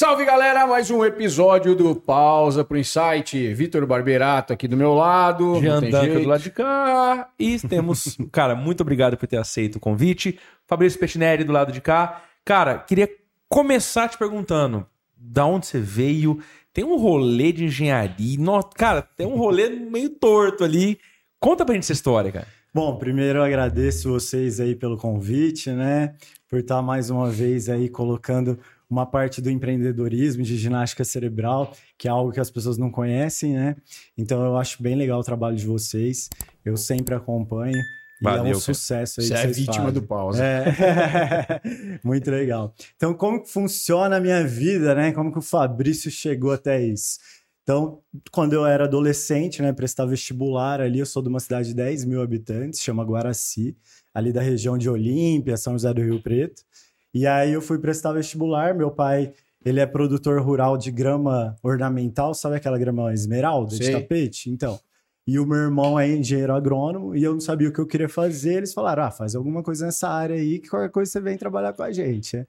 Salve galera, mais um episódio do Pausa pro Insight. Vitor Barberato aqui do meu lado. Jean jeito. do lado de cá. E temos, cara, muito obrigado por ter aceito o convite. Fabrício Pettinelli do lado de cá. Cara, queria começar te perguntando, da onde você veio? Tem um rolê de engenharia. No- cara, tem um rolê meio torto ali. Conta pra gente essa história, cara. Bom, primeiro eu agradeço vocês aí pelo convite, né? Por estar mais uma vez aí colocando uma parte do empreendedorismo de ginástica cerebral, que é algo que as pessoas não conhecem, né? Então eu acho bem legal o trabalho de vocês. Eu sempre acompanho. E é Valeu, um cara. sucesso aí Você que é vítima fazem. do Pausa. É. Muito legal. Então, como que funciona a minha vida, né? Como que o Fabrício chegou até isso? Então, quando eu era adolescente, né, prestar vestibular ali, eu sou de uma cidade de 10 mil habitantes, chama Guaraci, ali da região de Olímpia, São José do Rio Preto. E aí eu fui prestar vestibular, meu pai, ele é produtor rural de grama ornamental, sabe aquela grama esmeralda de tapete? Então, e o meu irmão é engenheiro agrônomo e eu não sabia o que eu queria fazer. Eles falaram: ah, faz alguma coisa nessa área aí que qualquer coisa você vem trabalhar com a gente. né?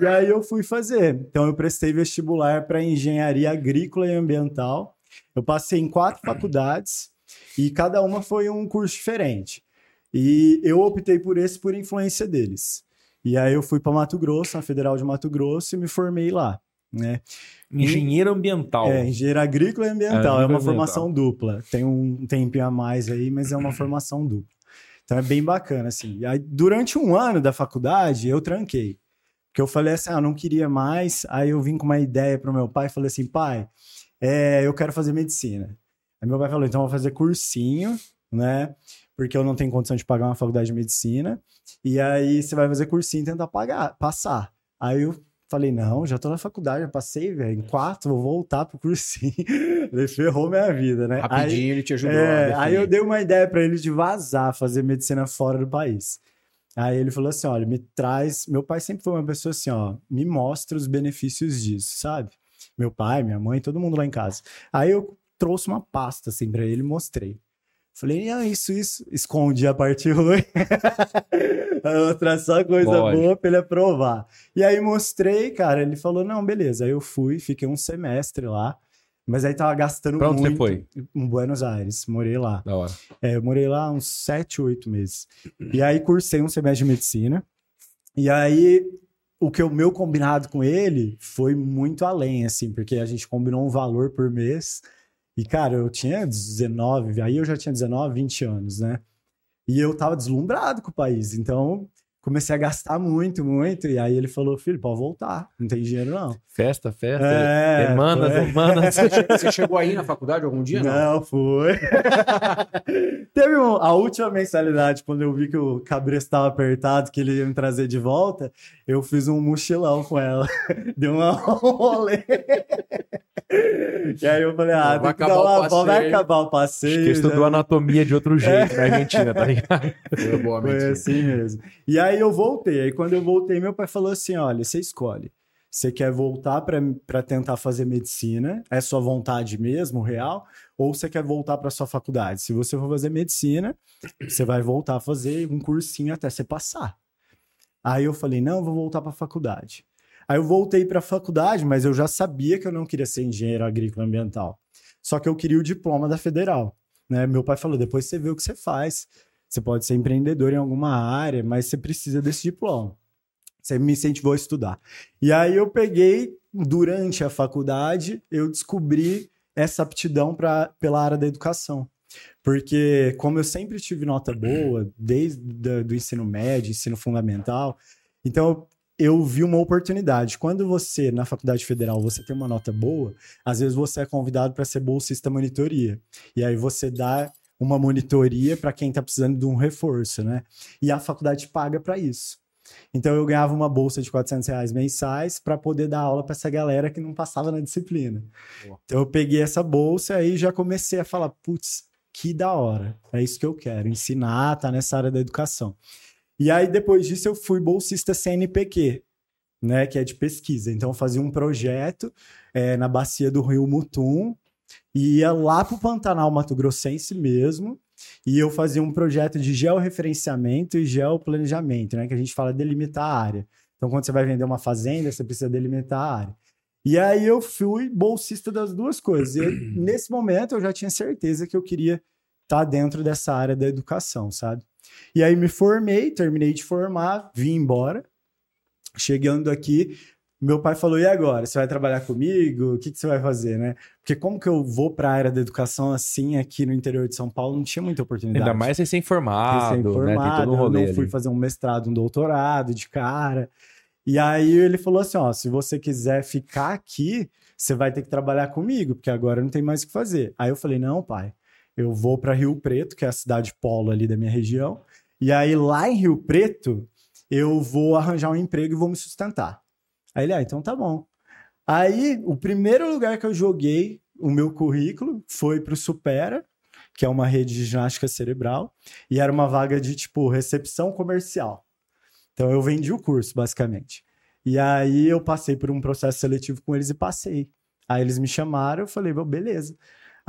E aí eu fui fazer. Então eu prestei vestibular para engenharia agrícola e ambiental. Eu passei em quatro faculdades e cada uma foi um curso diferente. E eu optei por esse por influência deles. E aí eu fui para Mato Grosso, na Federal de Mato Grosso, e me formei lá. Né? Engenheiro ambiental. É, engenheiro agrícola e ambiental. É, É, uma formação dupla. Tem um tempinho a mais aí, mas é uma formação dupla. Então é bem bacana, assim. E aí, durante um ano da faculdade, eu tranquei. Porque eu falei assim, ah, não queria mais. Aí eu vim com uma ideia pro meu pai e falei assim, pai, é, eu quero fazer medicina. Aí meu pai falou, então eu vou fazer cursinho, né? Porque eu não tenho condição de pagar uma faculdade de medicina. E aí você vai fazer cursinho e tentar pagar, passar. Aí eu falei, não, já tô na faculdade, já passei, velho, em quatro, vou voltar pro cursinho. Ele ferrou minha vida, né? Aí- Rapidinho ele te ajudou. é, aí eu dei uma ideia pra ele de vazar, fazer medicina fora do país. Aí ele falou assim: olha, me traz. Meu pai sempre foi uma pessoa assim, ó, me mostra os benefícios disso, sabe? Meu pai, minha mãe, todo mundo lá em casa. Aí eu trouxe uma pasta assim pra ele e mostrei. Falei, ah, isso, isso. Escondi a parte ruim. a outra só coisa Lógico. boa pra ele aprovar. E aí mostrei, cara. Ele falou, não, beleza. Aí eu fui, fiquei um semestre lá. Mas aí tava gastando Pra onde você muito. foi? Em Buenos Aires, morei lá. Da hora. É, eu morei lá uns sete, oito meses. E aí cursei um semestre de medicina. E aí o que o meu combinado com ele foi muito além, assim, porque a gente combinou um valor por mês. E, cara, eu tinha 19, aí eu já tinha 19, 20 anos, né? E eu tava deslumbrado com o país. Então, comecei a gastar muito, muito. E aí ele falou, filho, pode voltar. Não tem dinheiro, não. Festa, festa. É, semanas, foi. semanas. Você che- Você chegou aí na faculdade algum dia? Não. Não, foi. Teve um- a última mensalidade, quando eu vi que o cabresto estava apertado, que ele ia me trazer de volta, eu fiz um mochilão com ela. Deu uma rolê. E aí eu falei, ah, Vai tem que acabar dar o uma volta, vai passeio. acabar o Acho passeio. que estudou já- anatomia de outro jeito na Argentina, tá ligado? Foi boa Foi medicina. assim mesmo. E aí eu voltei. Aí quando eu voltei, meu pai falou assim: olha, você escolhe. Você quer voltar para tentar fazer medicina? É sua vontade mesmo, real? Ou você quer voltar para sua faculdade? Se você for fazer medicina, você vai voltar a fazer um cursinho até você passar. Aí eu falei: não, eu vou voltar para a faculdade. Aí eu voltei para a faculdade, mas eu já sabia que eu não queria ser engenheiro agrícola ambiental. Só que eu queria o diploma da federal. Né? Meu pai falou: depois você vê o que você faz. Você pode ser empreendedor em alguma área, mas você precisa desse diploma. Você me incentivou a estudar. E aí eu peguei, durante a faculdade, eu descobri essa aptidão pra, pela área da educação. Porque, como eu sempre tive nota boa, desde o do ensino médio, ensino fundamental, então eu vi uma oportunidade. Quando você, na faculdade federal, você tem uma nota boa, às vezes você é convidado para ser bolsista monitoria. E aí você dá uma monitoria para quem está precisando de um reforço, né? E a faculdade paga para isso. Então eu ganhava uma bolsa de 400 reais mensais para poder dar aula para essa galera que não passava na disciplina. Boa. Então eu peguei essa bolsa e já comecei a falar, putz, que da hora. É isso que eu quero, ensinar, tá nessa área da educação. E aí depois disso eu fui bolsista CNPq, né, que é de pesquisa. Então eu fazia um projeto eh, na bacia do Rio Mutum e ia lá pro Pantanal Mato Grossense mesmo, e eu fazia um projeto de georreferenciamento e geoplanejamento, né? Que a gente fala delimitar a área. Então, quando você vai vender uma fazenda, você precisa delimitar a área. E aí eu fui bolsista das duas coisas. E nesse momento eu já tinha certeza que eu queria tá dentro dessa área da educação, sabe? E aí me formei, terminei de formar, vim embora. Chegando aqui, meu pai falou: e agora? Você vai trabalhar comigo? O que, que você vai fazer, né? Porque como que eu vou para a área da educação assim aqui no interior de São Paulo? Não tinha muita oportunidade. Ainda mais recém-formado, recém né? Tem todo um rolê. Eu não fui ali. fazer um mestrado, um doutorado de cara. E aí ele falou assim: ó, se você quiser ficar aqui, você vai ter que trabalhar comigo, porque agora não tem mais o que fazer. Aí eu falei: não, pai, eu vou para Rio Preto, que é a cidade polo ali da minha região. E aí lá em Rio Preto, eu vou arranjar um emprego e vou me sustentar. Aí ele, ah, então tá bom. Aí, o primeiro lugar que eu joguei o meu currículo foi para o Supera, que é uma rede de ginástica cerebral, e era uma vaga de, tipo, recepção comercial. Então, eu vendi o curso, basicamente. E aí, eu passei por um processo seletivo com eles e passei. Aí, eles me chamaram, eu falei, beleza.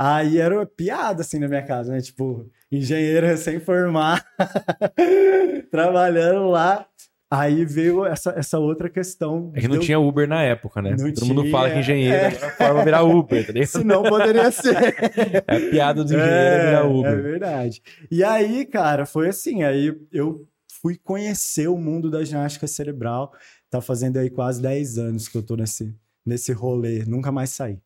Aí, era uma piada, assim, na minha casa, né? Tipo, engenheiro recém-formado, trabalhando lá. Aí veio essa, essa outra questão. É que não deu... tinha Uber na época, né? Não Todo tinha, mundo fala que engenheiro é. é forma virar Uber, tá ligado? Se não, poderia ser. É a piada do engenheiro é, virar Uber. É verdade. E aí, cara, foi assim. Aí eu fui conhecer o mundo da ginástica cerebral. Tá fazendo aí quase 10 anos que eu tô nesse, nesse rolê. Nunca mais saí.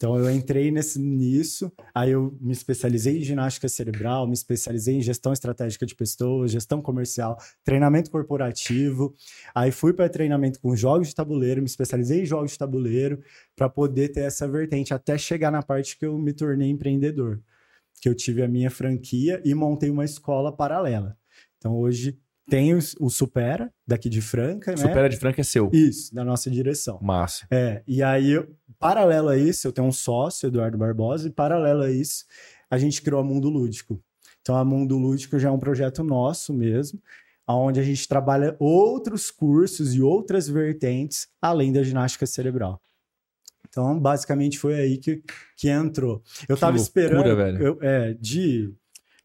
Então eu entrei nesse, nisso, aí eu me especializei em ginástica cerebral, me especializei em gestão estratégica de pessoas, gestão comercial, treinamento corporativo. Aí fui para treinamento com jogos de tabuleiro, me especializei em jogos de tabuleiro para poder ter essa vertente até chegar na parte que eu me tornei empreendedor, que eu tive a minha franquia e montei uma escola paralela. Então hoje tem o, o, Supera, daqui de Franca, né? Supera de Franca é seu. Isso, da nossa direção. Massa. É, e aí, paralelo a isso, eu tenho um sócio, Eduardo Barbosa, e paralelo a isso, a gente criou a Mundo Lúdico. Então, a Mundo Lúdico já é um projeto nosso mesmo, onde a gente trabalha outros cursos e outras vertentes, além da ginástica cerebral. Então, basicamente, foi aí que, que entrou. Eu que tava loucura, esperando... Velho. Eu, é, de,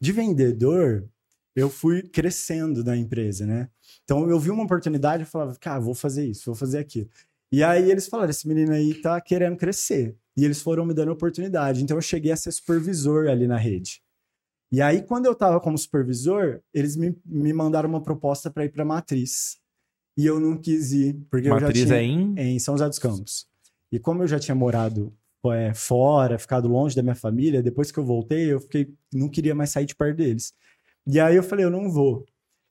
de vendedor, eu fui crescendo na empresa, né? Então eu vi uma oportunidade e falava, cara, vou fazer isso, vou fazer aquilo. E aí eles falaram, esse menino aí tá querendo crescer. E eles foram me dando oportunidade. Então eu cheguei a ser supervisor ali na rede. E aí, quando eu estava como supervisor, eles me, me mandaram uma proposta para ir para Matriz. E eu não quis ir, porque Matriz eu já tinha... é em? Em São José dos Campos. E como eu já tinha morado é, fora, ficado longe da minha família, depois que eu voltei, eu fiquei, não queria mais sair de perto deles. E aí eu falei, eu não vou.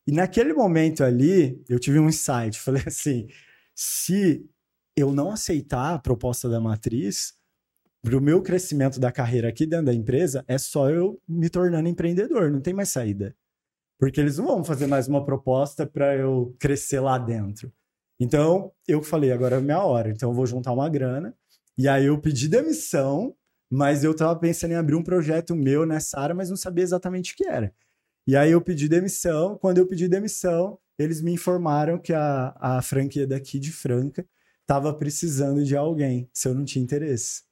E naquele momento ali, eu tive um insight. Falei assim: se eu não aceitar a proposta da matriz, para o meu crescimento da carreira aqui dentro da empresa, é só eu me tornando empreendedor, não tem mais saída. Porque eles não vão fazer mais uma proposta para eu crescer lá dentro. Então, eu falei, agora é minha hora. Então, eu vou juntar uma grana. E aí, eu pedi demissão, mas eu estava pensando em abrir um projeto meu nessa área, mas não sabia exatamente o que era. E aí eu pedi demissão. Quando eu pedi demissão, eles me informaram que a, a franquia daqui de Franca estava precisando de alguém, se eu não tinha interesse.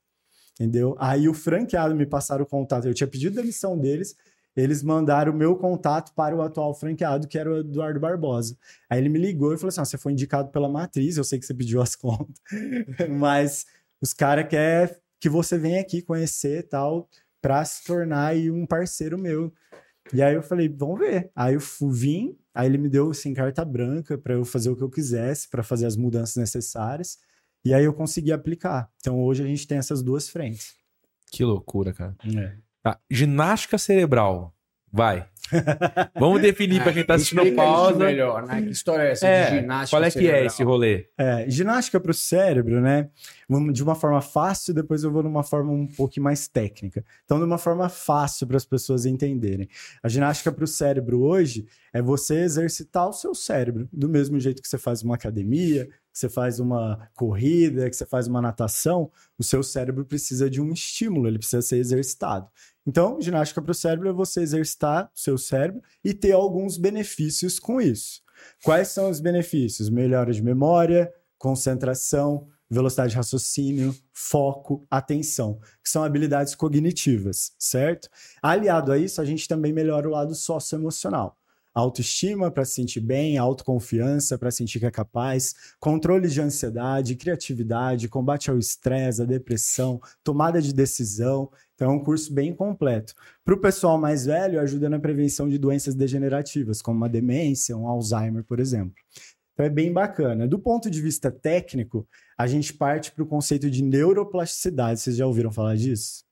Entendeu? Aí o franqueado me passaram o contato. Eu tinha pedido demissão deles, eles mandaram o meu contato para o atual franqueado, que era o Eduardo Barbosa. Aí ele me ligou e falou assim: ah, você foi indicado pela matriz, eu sei que você pediu as contas, mas os caras querem que você venha aqui conhecer tal, para se tornar um parceiro meu e aí eu falei, vamos ver. Aí eu vim, aí ele me deu assim carta branca para eu fazer o que eu quisesse, para fazer as mudanças necessárias. E aí eu consegui aplicar. Então hoje a gente tem essas duas frentes. Que loucura, cara. É. Tá. Ginástica cerebral. Vai. Vamos definir para quem tá assistindo pausa. melhor, né? Que história é essa é, de ginástica Qual é cerebral? que é esse rolê? É, ginástica para o cérebro, né? De uma forma fácil, depois eu vou numa forma um pouco mais técnica. Então, de uma forma fácil para as pessoas entenderem. A ginástica para o cérebro hoje é você exercitar o seu cérebro, do mesmo jeito que você faz uma academia, que você faz uma corrida, que você faz uma natação, o seu cérebro precisa de um estímulo, ele precisa ser exercitado. Então, ginástica para o cérebro é você exercitar o seu cérebro e ter alguns benefícios com isso. Quais são os benefícios? Melhora de memória, concentração, velocidade de raciocínio, foco, atenção, que são habilidades cognitivas, certo? Aliado a isso, a gente também melhora o lado socioemocional. Autoestima para se sentir bem, autoconfiança para sentir que é capaz, controle de ansiedade, criatividade, combate ao estresse, à depressão, tomada de decisão. Então é um curso bem completo. Para o pessoal mais velho, ajuda na prevenção de doenças degenerativas, como uma demência, um Alzheimer, por exemplo. Então é bem bacana. Do ponto de vista técnico, a gente parte para o conceito de neuroplasticidade. Vocês já ouviram falar disso?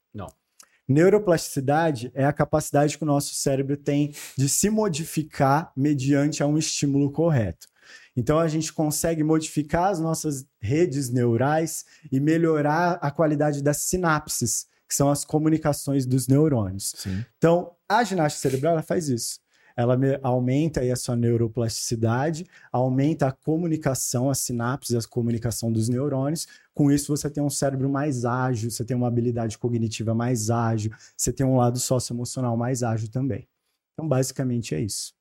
Neuroplasticidade é a capacidade que o nosso cérebro tem de se modificar mediante a um estímulo correto. Então a gente consegue modificar as nossas redes neurais e melhorar a qualidade das sinapses, que são as comunicações dos neurônios. Sim. Então, a ginástica cerebral ela faz isso ela aumenta aí a sua neuroplasticidade, aumenta a comunicação, a sinapse, a comunicação dos neurônios. Com isso, você tem um cérebro mais ágil, você tem uma habilidade cognitiva mais ágil, você tem um lado socioemocional mais ágil também. Então, basicamente é isso.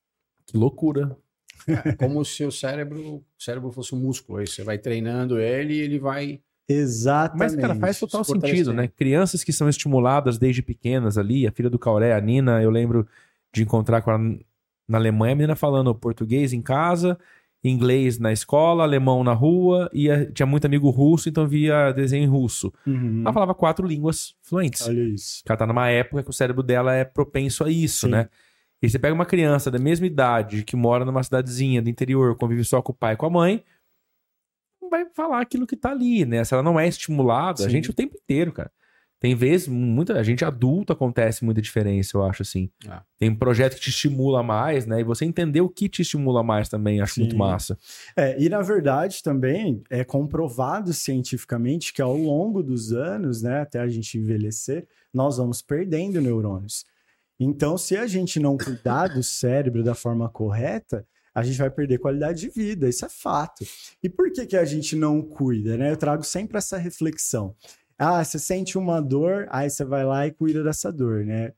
Que loucura. É como se o cérebro, o cérebro fosse um músculo. Aí você vai treinando ele e ele vai Exatamente. Mas, cara, faz total sentido, né? Crianças que são estimuladas desde pequenas ali, a filha do Cauré, a Nina, eu lembro de encontrar com ela na Alemanha, a menina falando português em casa, inglês na escola, alemão na rua, e tinha muito amigo russo, então via desenho em russo. Uhum. Ela falava quatro línguas fluentes. Olha isso. Ela tá numa época que o cérebro dela é propenso a isso, Sim. né? E você pega uma criança da mesma idade, que mora numa cidadezinha do interior, convive só com o pai e com a mãe, vai falar aquilo que tá ali, né? Se ela não é estimulada, a Sim. gente o tempo inteiro, cara. Tem vezes, muita a gente adulto acontece muita diferença, eu acho assim. Ah. Tem um projeto que te estimula mais, né? E você entender o que te estimula mais também, acho Sim. muito massa. É, e na verdade também é comprovado cientificamente que ao longo dos anos, né, até a gente envelhecer, nós vamos perdendo neurônios. Então, se a gente não cuidar do cérebro da forma correta, a gente vai perder qualidade de vida, isso é fato. E por que, que a gente não cuida, né? Eu trago sempre essa reflexão. Ah, você sente uma dor, aí você vai lá e cuida dessa dor, né?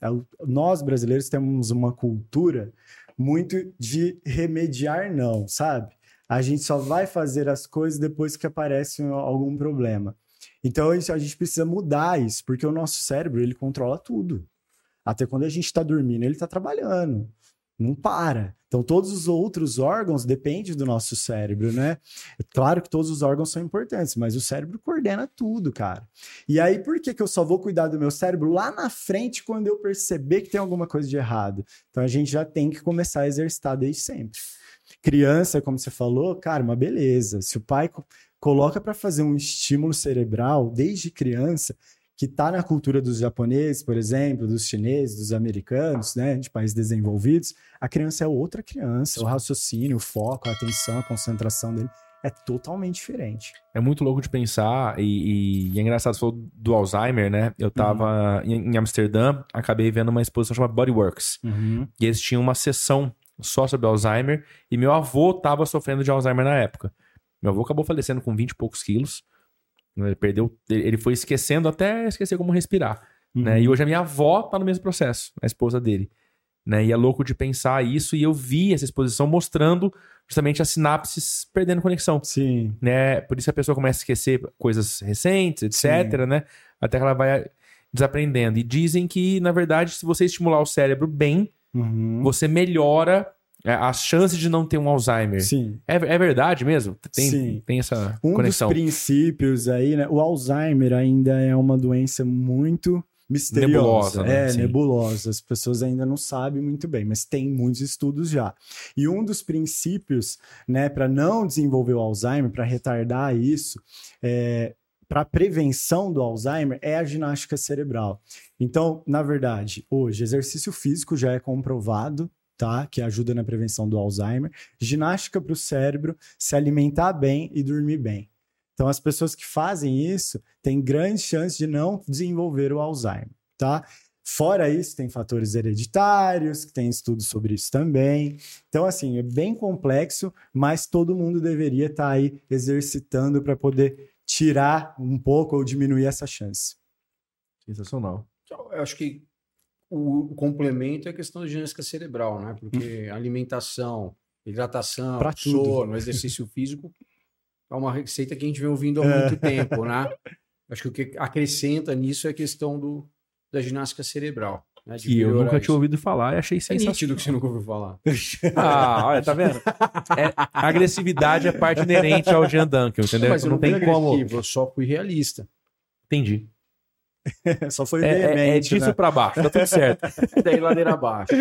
Nós brasileiros temos uma cultura muito de remediar não, sabe? A gente só vai fazer as coisas depois que aparece algum problema. Então a gente precisa mudar isso, porque o nosso cérebro ele controla tudo. Até quando a gente está dormindo, ele está trabalhando. Não para. Então, todos os outros órgãos dependem do nosso cérebro, né? É claro que todos os órgãos são importantes, mas o cérebro coordena tudo, cara. E aí, por que, que eu só vou cuidar do meu cérebro lá na frente quando eu perceber que tem alguma coisa de errado? Então, a gente já tem que começar a exercitar desde sempre. Criança, como você falou, cara, uma beleza. Se o pai co coloca para fazer um estímulo cerebral desde criança, que está na cultura dos japoneses, por exemplo, dos chineses, dos americanos, né, de países desenvolvidos, a criança é outra criança. O raciocínio, o foco, a atenção, a concentração dele é totalmente diferente. É muito louco de pensar, e, e- e é engraçado, você falou do Alzheimer, né? Eu tava em, em Amsterdã, acabei vendo uma exposição chamada Bodyworks. E eles tinham uma sessão só sobre Alzheimer, e meu avô tava sofrendo de Alzheimer na época. Meu avô acabou falecendo com 20 e poucos quilos. Né? Ele perdeu, ele foi esquecendo até esquecer como respirar. Né? E hoje a minha avó tá no mesmo processo, a esposa dele. Né? E é louco de pensar isso, e eu vi essa exposição mostrando justamente as sinapses perdendo conexão Sim. né? Por isso a pessoa começa a esquecer coisas recentes, etc, né? Até que ela vai desaprendendo. E dizem que, na verdade, se você estimular o cérebro bem, Uhum. você melhora é, as chances de não ter um Alzheimer. Sim. É, é verdade mesmo? Tem, Sim. tem essa Um conexão. dos princípios aí, né? O Alzheimer ainda é uma doença muito misteriosa. Nebulosa, né? É, Sim. nebulosa. As pessoas ainda não sabem muito bem, mas tem muitos estudos já. E um dos princípios, né, para não desenvolver o Alzheimer, para retardar isso, é, para prevenção do Alzheimer é a ginástica cerebral. Então, na verdade, hoje, exercício físico já é comprovado, tá? Que ajuda na prevenção do Alzheimer. Ginástica para o cérebro, se alimentar bem e dormir bem. Então, as pessoas que fazem isso têm grandes chances de não desenvolver o Alzheimer, tá? Fora isso, tem fatores hereditários, que tem estudos sobre isso também. Então, assim, é bem complexo, mas todo mundo deveria estar aí exercitando para poder tirar um pouco ou diminuir essa chance. Sensacional. Então, Eu acho que o, complemento é a questão da ginástica cerebral, né? Porque alimentação, hidratação, Pra tudo. sono, exercício físico é uma receita que a gente vem ouvindo há É. muito tempo, né? Acho que o que acrescenta nisso é a questão do, da ginástica cerebral. né, Que eu nunca tinha ouvido falar e achei É sensacional. nítido que você nunca ouviu falar. Ah, olha, tá vendo? É, a agressividade é parte inerente ao Jean Duncan, entendeu? Mas eu não não tem como. eu só fui realista. Entendi. Só foi É, é, é veemente, disso né? pra baixo, tá tudo certo. Daí ladeira abaixo.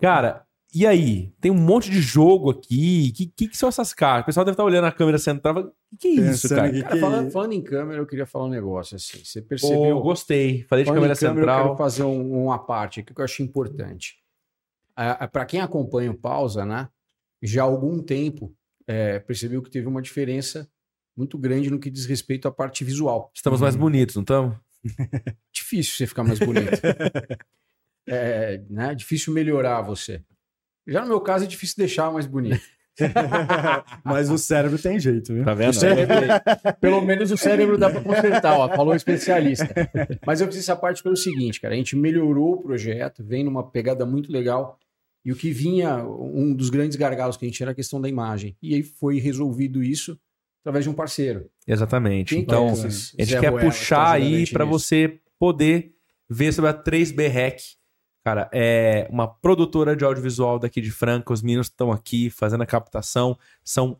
Cara, e aí? Tem um monte de jogo aqui. O que, que, que são essas caras? O pessoal deve estar olhando a câmera central. O que, que é isso, Pensando cara? que- Cara, falando, falando em câmera, eu queria falar um negócio assim. Você percebeu? Pô, gostei. Falei de câmera câmera, Eu central. quero fazer um- uma parte aqui que eu acho importante. Para quem acompanha o Pausa, né? Já há algum tempo é, percebeu que teve uma diferença muito grande no que diz respeito à parte visual. Estamos mais bonitos, não estamos? Difícil você ficar mais bonito. é, né? Difícil melhorar você. Já no meu caso é difícil deixar mais bonito. Mas o cérebro tem jeito, viu? Tá vendo? O cérebro- pelo menos o cérebro dá para consertar, ó, falou o especialista. Mas eu fiz essa parte pelo seguinte, cara, a gente melhorou o projeto, vem numa pegada muito legal. E o que vinha, um dos grandes gargalos que a gente tinha era a questão da imagem. E aí foi resolvido isso através de um parceiro. Exatamente. Quem Então, é a gente Zé quer Ruela que puxar aí para você poder ver sobre a 3B Rec. Cara, é uma produtora de audiovisual daqui de Franca. Os meninos estão aqui fazendo a captação. São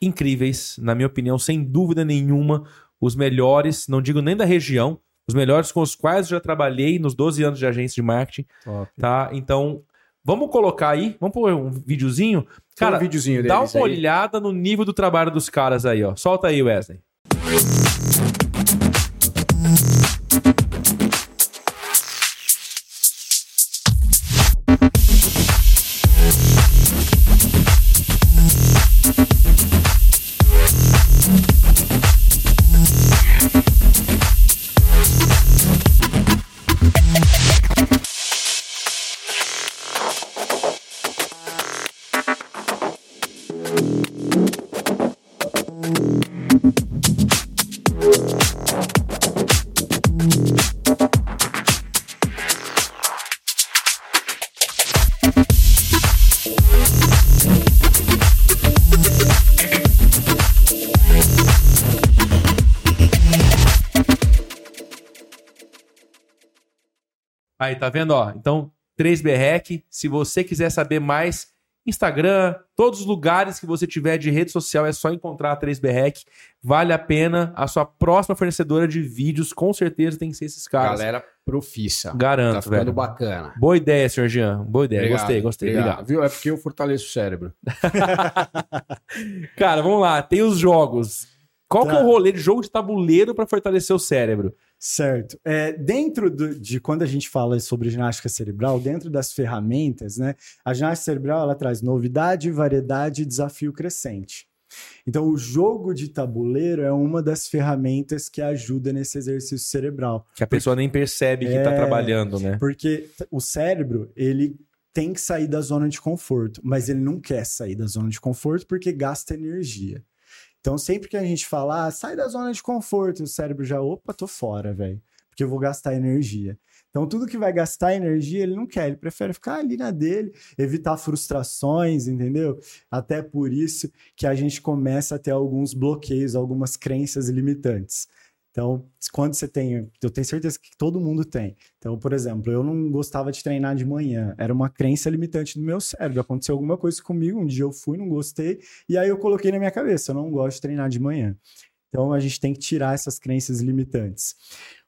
incríveis, na minha opinião, sem dúvida nenhuma. Os melhores, não digo nem da região, os melhores com os quais eu já trabalhei nos 12 anos de agência de marketing, Top. tá? Então, vamos colocar aí, vamos pôr um videozinho. Cara, um videozinho Dá uma aí. olhada no nível do trabalho dos caras aí, ó. Solta aí, Wesley. Tá vendo, ó? Então, 3BREC, se você quiser saber mais, Instagram, todos os lugares que você tiver de rede social, é só encontrar a 3BREC. Vale a pena. A sua próxima fornecedora de vídeos, com certeza, tem que ser esses caras. Galera profissa. Garanto, Tá ficando velho. bacana. Boa ideia, senhor Jean. Boa ideia. Obrigado, gostei, gostei. Obrigado. Viu? É porque eu fortaleço o cérebro. Cara, vamos lá. Tem os jogos. Qual que é Tá. o rolê de jogo de tabuleiro para fortalecer o cérebro? Certo. É, dentro do- de quando a gente fala sobre ginástica cerebral, dentro das ferramentas, né? A ginástica cerebral ela traz novidade, variedade e desafio crescente. Então, o jogo de tabuleiro é uma das ferramentas que ajuda nesse exercício cerebral. Que a pessoa nem percebe que tá É. trabalhando, né? Porque o cérebro, ele tem que sair da zona de conforto, mas ele não quer sair da zona de conforto porque gasta energia. Então, sempre que a gente fala, ah, sai da zona de conforto, o cérebro já, opa, tô fora, velho, porque eu vou gastar energia. Então, tudo que vai gastar energia, ele não quer, ele prefere ficar ali na dele, evitar frustrações, entendeu? Até por isso que a gente começa a ter alguns bloqueios, algumas crenças limitantes. Então, quando você tem, eu tenho certeza que todo mundo tem. Então, por exemplo, eu não gostava de treinar de manhã, era uma crença limitante do meu cérebro. Aconteceu alguma coisa comigo, um dia eu fui, não gostei, e aí eu coloquei na minha cabeça, eu não gosto de treinar de manhã. Então, a gente tem que tirar essas crenças limitantes.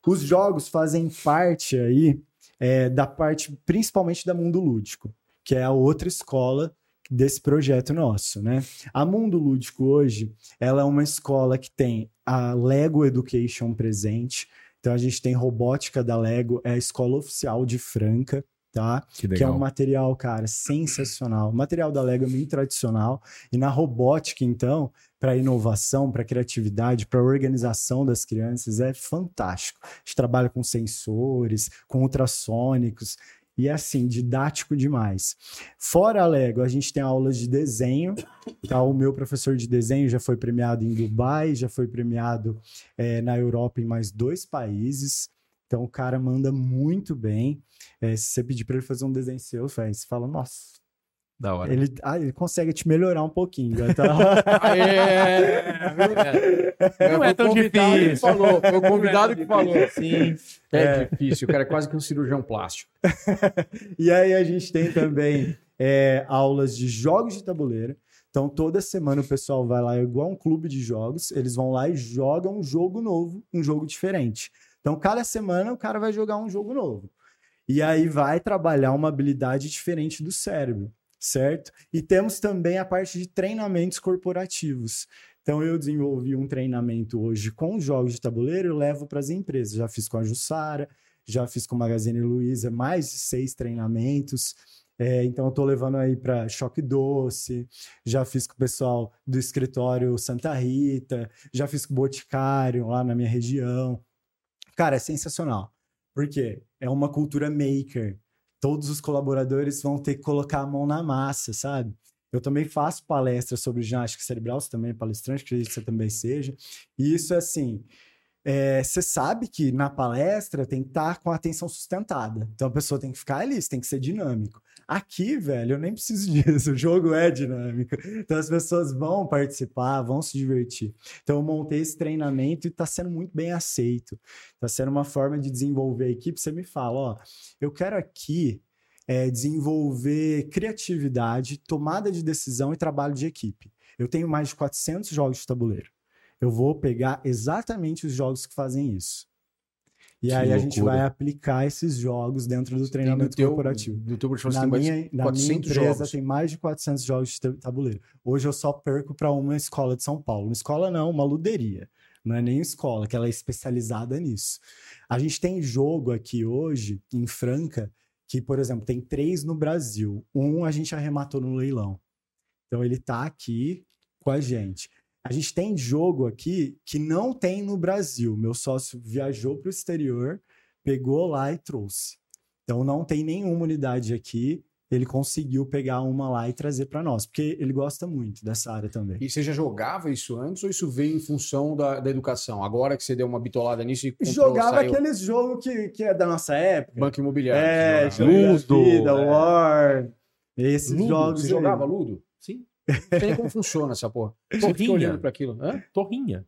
Os jogos fazem parte aí é, da parte, principalmente da mundo lúdico, que é a outra escola desse projeto nosso, né? A Mundo Lúdico hoje, ela é uma escola que tem a Lego Education presente. Então a gente tem robótica da Lego, é a escola oficial de Franca, tá? Que Que é um material, cara, sensacional. O material da Lego é muito tradicional e na robótica, então, para inovação, para criatividade, para organização das crianças é fantástico. A gente trabalha com sensores, com ultrassônicos e é assim, didático demais. Fora a Lego, a gente tem aulas de desenho. Tá? O meu professor de desenho já foi premiado em Dubai, já foi premiado eh, na Europa em mais dois países. Então o cara manda muito bem. Eh, se você pedir para ele fazer um desenho seu, você fala, nossa, Da hora. Ele, ah, ele consegue te melhorar um pouquinho. tá? É, Não é tão Foi o convidado que difícil. falou, Foi o convidado que falou. Sim. É, difícil. O cara é quase que um cirurgião plástico. E aí a gente tem também é, aulas de jogos de tabuleiro. Então, toda semana o pessoal vai lá, é igual um clube de jogos, eles vão lá e jogam um jogo novo, um jogo diferente. Então, cada semana o cara vai jogar um jogo novo. E aí vai trabalhar uma habilidade diferente do cérebro, certo? E temos também a parte de treinamentos corporativos. Então, eu desenvolvi um treinamento hoje com jogos de tabuleiro e levo para as empresas. Já fiz com a Jussara, já fiz com a Magazine Luiza, mais de seis treinamentos. É, então, estou levando aí para Choque Doce, já fiz com o pessoal do escritório Santa Rita, já fiz com o Boticário lá na minha região. Cara, é sensacional. Por quê? É uma cultura maker. Todos os colaboradores vão ter que colocar a mão na massa, sabe? Eu também faço palestras sobre ginástica cerebral, você também é palestrante, acredito que você também seja. E isso é assim, é, você sabe que na palestra tem que estar com a atenção sustentada. Então a pessoa tem que ficar ali, tem que ser dinâmico. Aqui, velho, eu nem preciso disso. O jogo é dinâmico. Então as pessoas vão participar, vão se divertir. Então eu montei esse treinamento e está sendo muito bem aceito. Está sendo uma forma de desenvolver a equipe. Você me fala, ó, eu quero aqui é, desenvolver criatividade, tomada de decisão e trabalho de equipe. Eu tenho mais de 400 jogos de tabuleiro. Eu vou pegar exatamente os jogos que fazem isso. E Que aí a gente loucura. vai aplicar esses jogos dentro do treinamento teu, corporativo. No teu portfólio Na tem minha, mais na minha 400 empresa jogos. tem mais de 400 jogos de ta- tabuleiro. Hoje eu só perco para uma escola de São Paulo. Uma escola não, uma luderia. Não é nem escola, que ela é especializada nisso. A gente tem jogo aqui hoje, em Franca, que, por exemplo, tem três no Brasil. Um a gente arrematou no leilão. Então ele tá aqui com a gente. A gente tem jogo aqui que não tem no Brasil. Meu sócio viajou para o exterior, pegou lá e trouxe. Então não tem nenhuma unidade aqui. Ele conseguiu pegar uma lá e trazer para nós, porque ele gosta muito dessa área também. E você já jogava isso antes ou isso veio em função da, da educação? Agora que você deu uma bitolada nisso e comprou, Jogava saiu aqueles jogos que, que é da nossa época. Banco Imobiliário. É, Ludo, Vida, é. War. Esses Ludo? jogos. Você aí. jogava Ludo? Não sei nem como funciona essa porra. Torrinha. olhando para aquilo. Hã? Torrinha.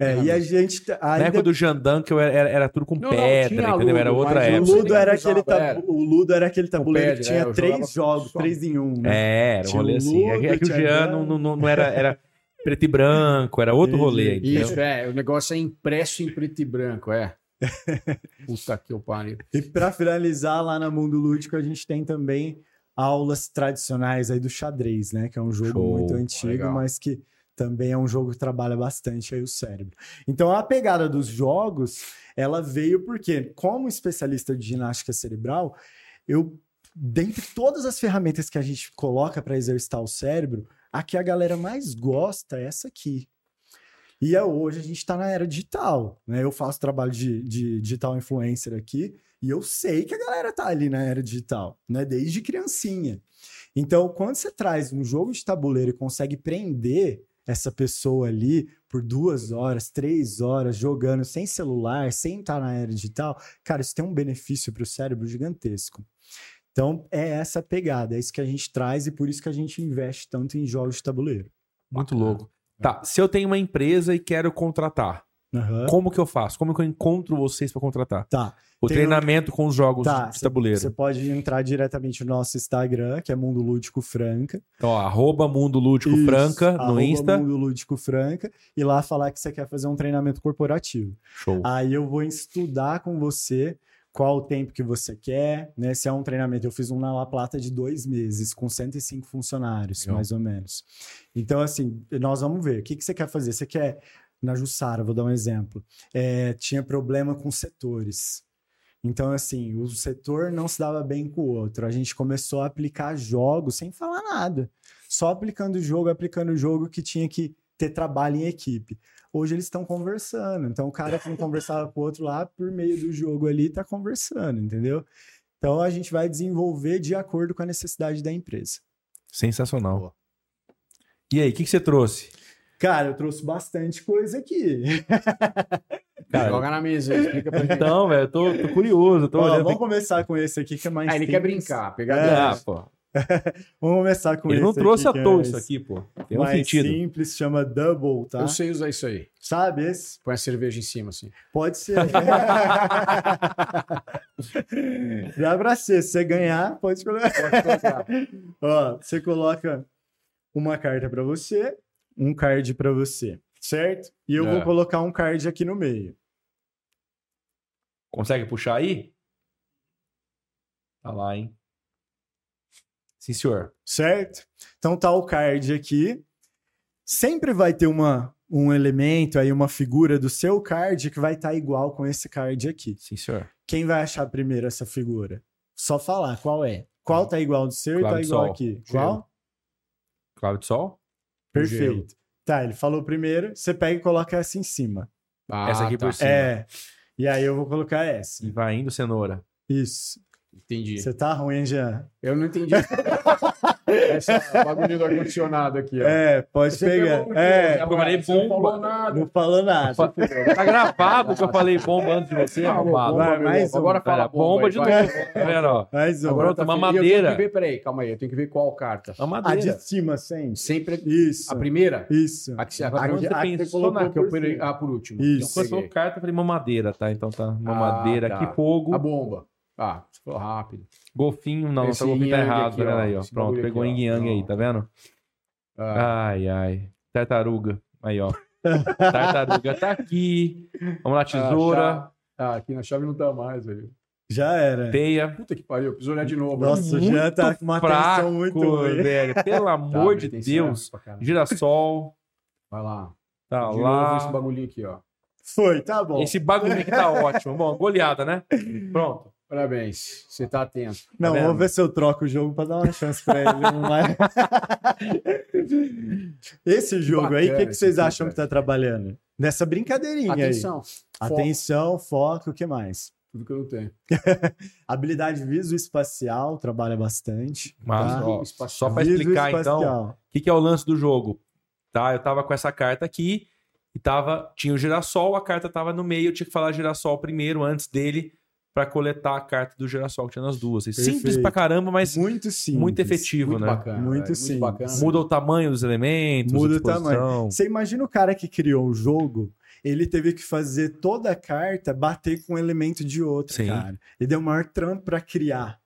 É, e a gente. tá- Na Ainda... época do Jandan, que eu era, era, era tudo com Não, não, pedra, tinha entendeu? Ludo, era outra mas o O época. Ludo, era aquele tabu- o Ludo era aquele tabuleiro pedra, que tinha é, três jogos, só. três em um. né? É, era um rolê o assim. É que- é Ludo, que o Jean não, não- não, não era, era preto e branco, era outro rolê. entendeu? Isso, é. O negócio é impresso em preto e branco, é. Puta que eu pariu. E para finalizar, lá na Mundo Lúdico, a gente tem também aulas tradicionais aí do xadrez, né? Que é um jogo Show, muito antigo, legal. mas que também é um jogo que trabalha bastante aí o cérebro. Então, a pegada dos jogos, ela veio porque, como especialista de ginástica cerebral, eu, dentre todas as ferramentas que a gente coloca para exercitar o cérebro, a que a galera mais gosta é essa aqui. E é, hoje a gente está na era digital, né? Eu faço trabalho de, de digital influencer aqui e eu sei que a galera tá ali na era digital, né? Desde criancinha. Então, quando você traz um jogo de tabuleiro e consegue prender essa pessoa ali por duas horas, três horas, jogando sem celular, sem estar na era digital, cara, isso tem um benefício para o cérebro gigantesco. Então, é essa pegada, é isso que a gente traz e por isso que a gente investe tanto em jogos de tabuleiro. Muito louco. Tá, se eu tenho uma empresa e quero contratar, Aham. como que eu faço? Como que eu encontro vocês para contratar? Tá. O Tem treinamento com os jogos Tá, de tabuleiro. Você pode entrar diretamente no nosso Instagram, que é Mundo Lúdico Franca. Então, ó, arroba Mundo Lúdico Isso, Franca no Insta. Mundo Lúdico Franca. E lá falar que você quer fazer um treinamento corporativo. Show. Aí eu vou estudar com você qual o tempo que você quer, né? Se é um treinamento, eu fiz um na La Plata de dois meses, com 105 funcionários, Legal. mais ou menos. Então, assim, nós vamos ver. O que, que você quer fazer? Você quer, na Jussara, vou dar um exemplo, é, tinha problema com setores. Então, assim, o setor não se dava bem com o outro. A gente começou a aplicar jogos sem falar nada. Só aplicando o jogo, aplicando o jogo que tinha que ter trabalho em equipe. Hoje eles estão conversando. Então, o cara que não conversava com o outro lá, por meio do jogo ali, está conversando, entendeu? Então, a gente vai desenvolver de acordo com a necessidade da empresa. Sensacional. E aí, o que, que você trouxe? Cara, eu trouxe bastante coisa aqui. Cara, Joga na mesa, explica pra gente. Então, velho, eu tô, tô curioso, tô Ó, olhando. vamos começar com esse aqui que é mais Ah, ele quer brincar, pegar É. Ah, pô. Vamos começar com Ele esse não trouxe aqui, à que toa é isso aqui, pô. Tem um mais sentido. simples, chama Double, tá? Eu sei usar isso aí. Sabe esse? Põe a cerveja em cima, assim. Pode ser. Dá pra ser. Se você ganhar, pode colocar. Ó, você coloca uma carta pra você, um card pra você, certo? E eu É. vou colocar um card aqui no meio. Consegue puxar aí? Tá lá, hein? Sim, senhor. certo? Então tá o card aqui. Sempre vai ter uma, um elemento aí, uma figura do seu card que vai estar igual com esse card aqui. Sim, senhor. Quem vai achar primeiro essa figura? Só falar qual é. Qual tá igual do seu e tá igual sol. aqui? Gelo. Qual? Clave de sol? Perfeito. Tá, ele falou primeiro, você pega e coloca essa em cima. Ah, Essa aqui tá. por cima. É. E aí eu vou colocar essa. E vai indo cenoura. Isso. Entendi. Você tá ruim, hein, Jean? Eu não entendi. Essa bagulho do ar-condicionado aqui, ó. É, pode Você pegar. É, eu falei Você não bomba. falou nada. não falou nada. Tá gravado que eu falei bomba antes de você, arrombado. vai, mais um. Agora fala bomba aí, de novo. Tá vendo, ó? Mais um. Agora eu tá Eu tenho madeira. que ver, peraí, calma aí. Eu tenho que ver qual carta. A A madeira. de cima, sempre. Sempre Isso. a primeira? Isso. A que você, a, a, você que- a que pensou colocou na que eu peguei- cima. ah, por último. Isso. Quando falou Peguei. carta, eu falei mamadeira, tá? Então tá. Ah, Mamadeira tá. aqui, fogo. A bomba. Ah, você falou rápido. Golfinho, não, Esse golfinho tá yin-yang errado, aqui, tá ó. aí, ó. Pronto, pegou o aqui, yin yang aí, tá vendo? Ah, Ai, ai. Tartaruga. Aí, ó. Tartaruga tá aqui. Vamos lá, tesoura, Ah, aqui na chave não tá mais, velho. Já era. teia. Puta que pariu, preciso olhar de novo. Nossa, já tá com uma Fraco, atenção muito ruim. velho. Pelo Tá, amor de atenção é Deus. Girassol. Vai lá. Tá de novo lá. esse bagulhinho aqui, ó. Foi, tá bom. Esse bagulho aqui tá ótimo. Bom, goleada, né? Pronto. Parabéns. Você tá atento. Não, vendo? vamos ver se eu troco o jogo pra dar uma chance pra ele. Esse jogo aí, o que, Bacana que vocês acham que tá trabalhando? Nessa brincadeirinha Atenção. aí. Foco. Atenção, foco, o que mais? Tudo que eu não tenho. Habilidade visoespacial trabalha bastante. Mas, tá? ó, só pra explicar, então, o que, que é o lance do jogo? Tá? Eu tava com essa carta aqui e tava, tinha o girassol, a carta tava no meio, eu tinha que falar girassol primeiro, antes dele, pra coletar a carta do girassol que tinha nas duas. Simples Perfeito. pra caramba, mas Muito simples. muito efetivo, Muito né? bacana. Muito velho, simples. Muda o tamanho dos elementos, Muda o tamanho. Você imagina o cara que criou o jogo, ele teve que fazer toda a carta bater com um elemento de outro, Sim. cara. Ele deu o maior trampo pra criar.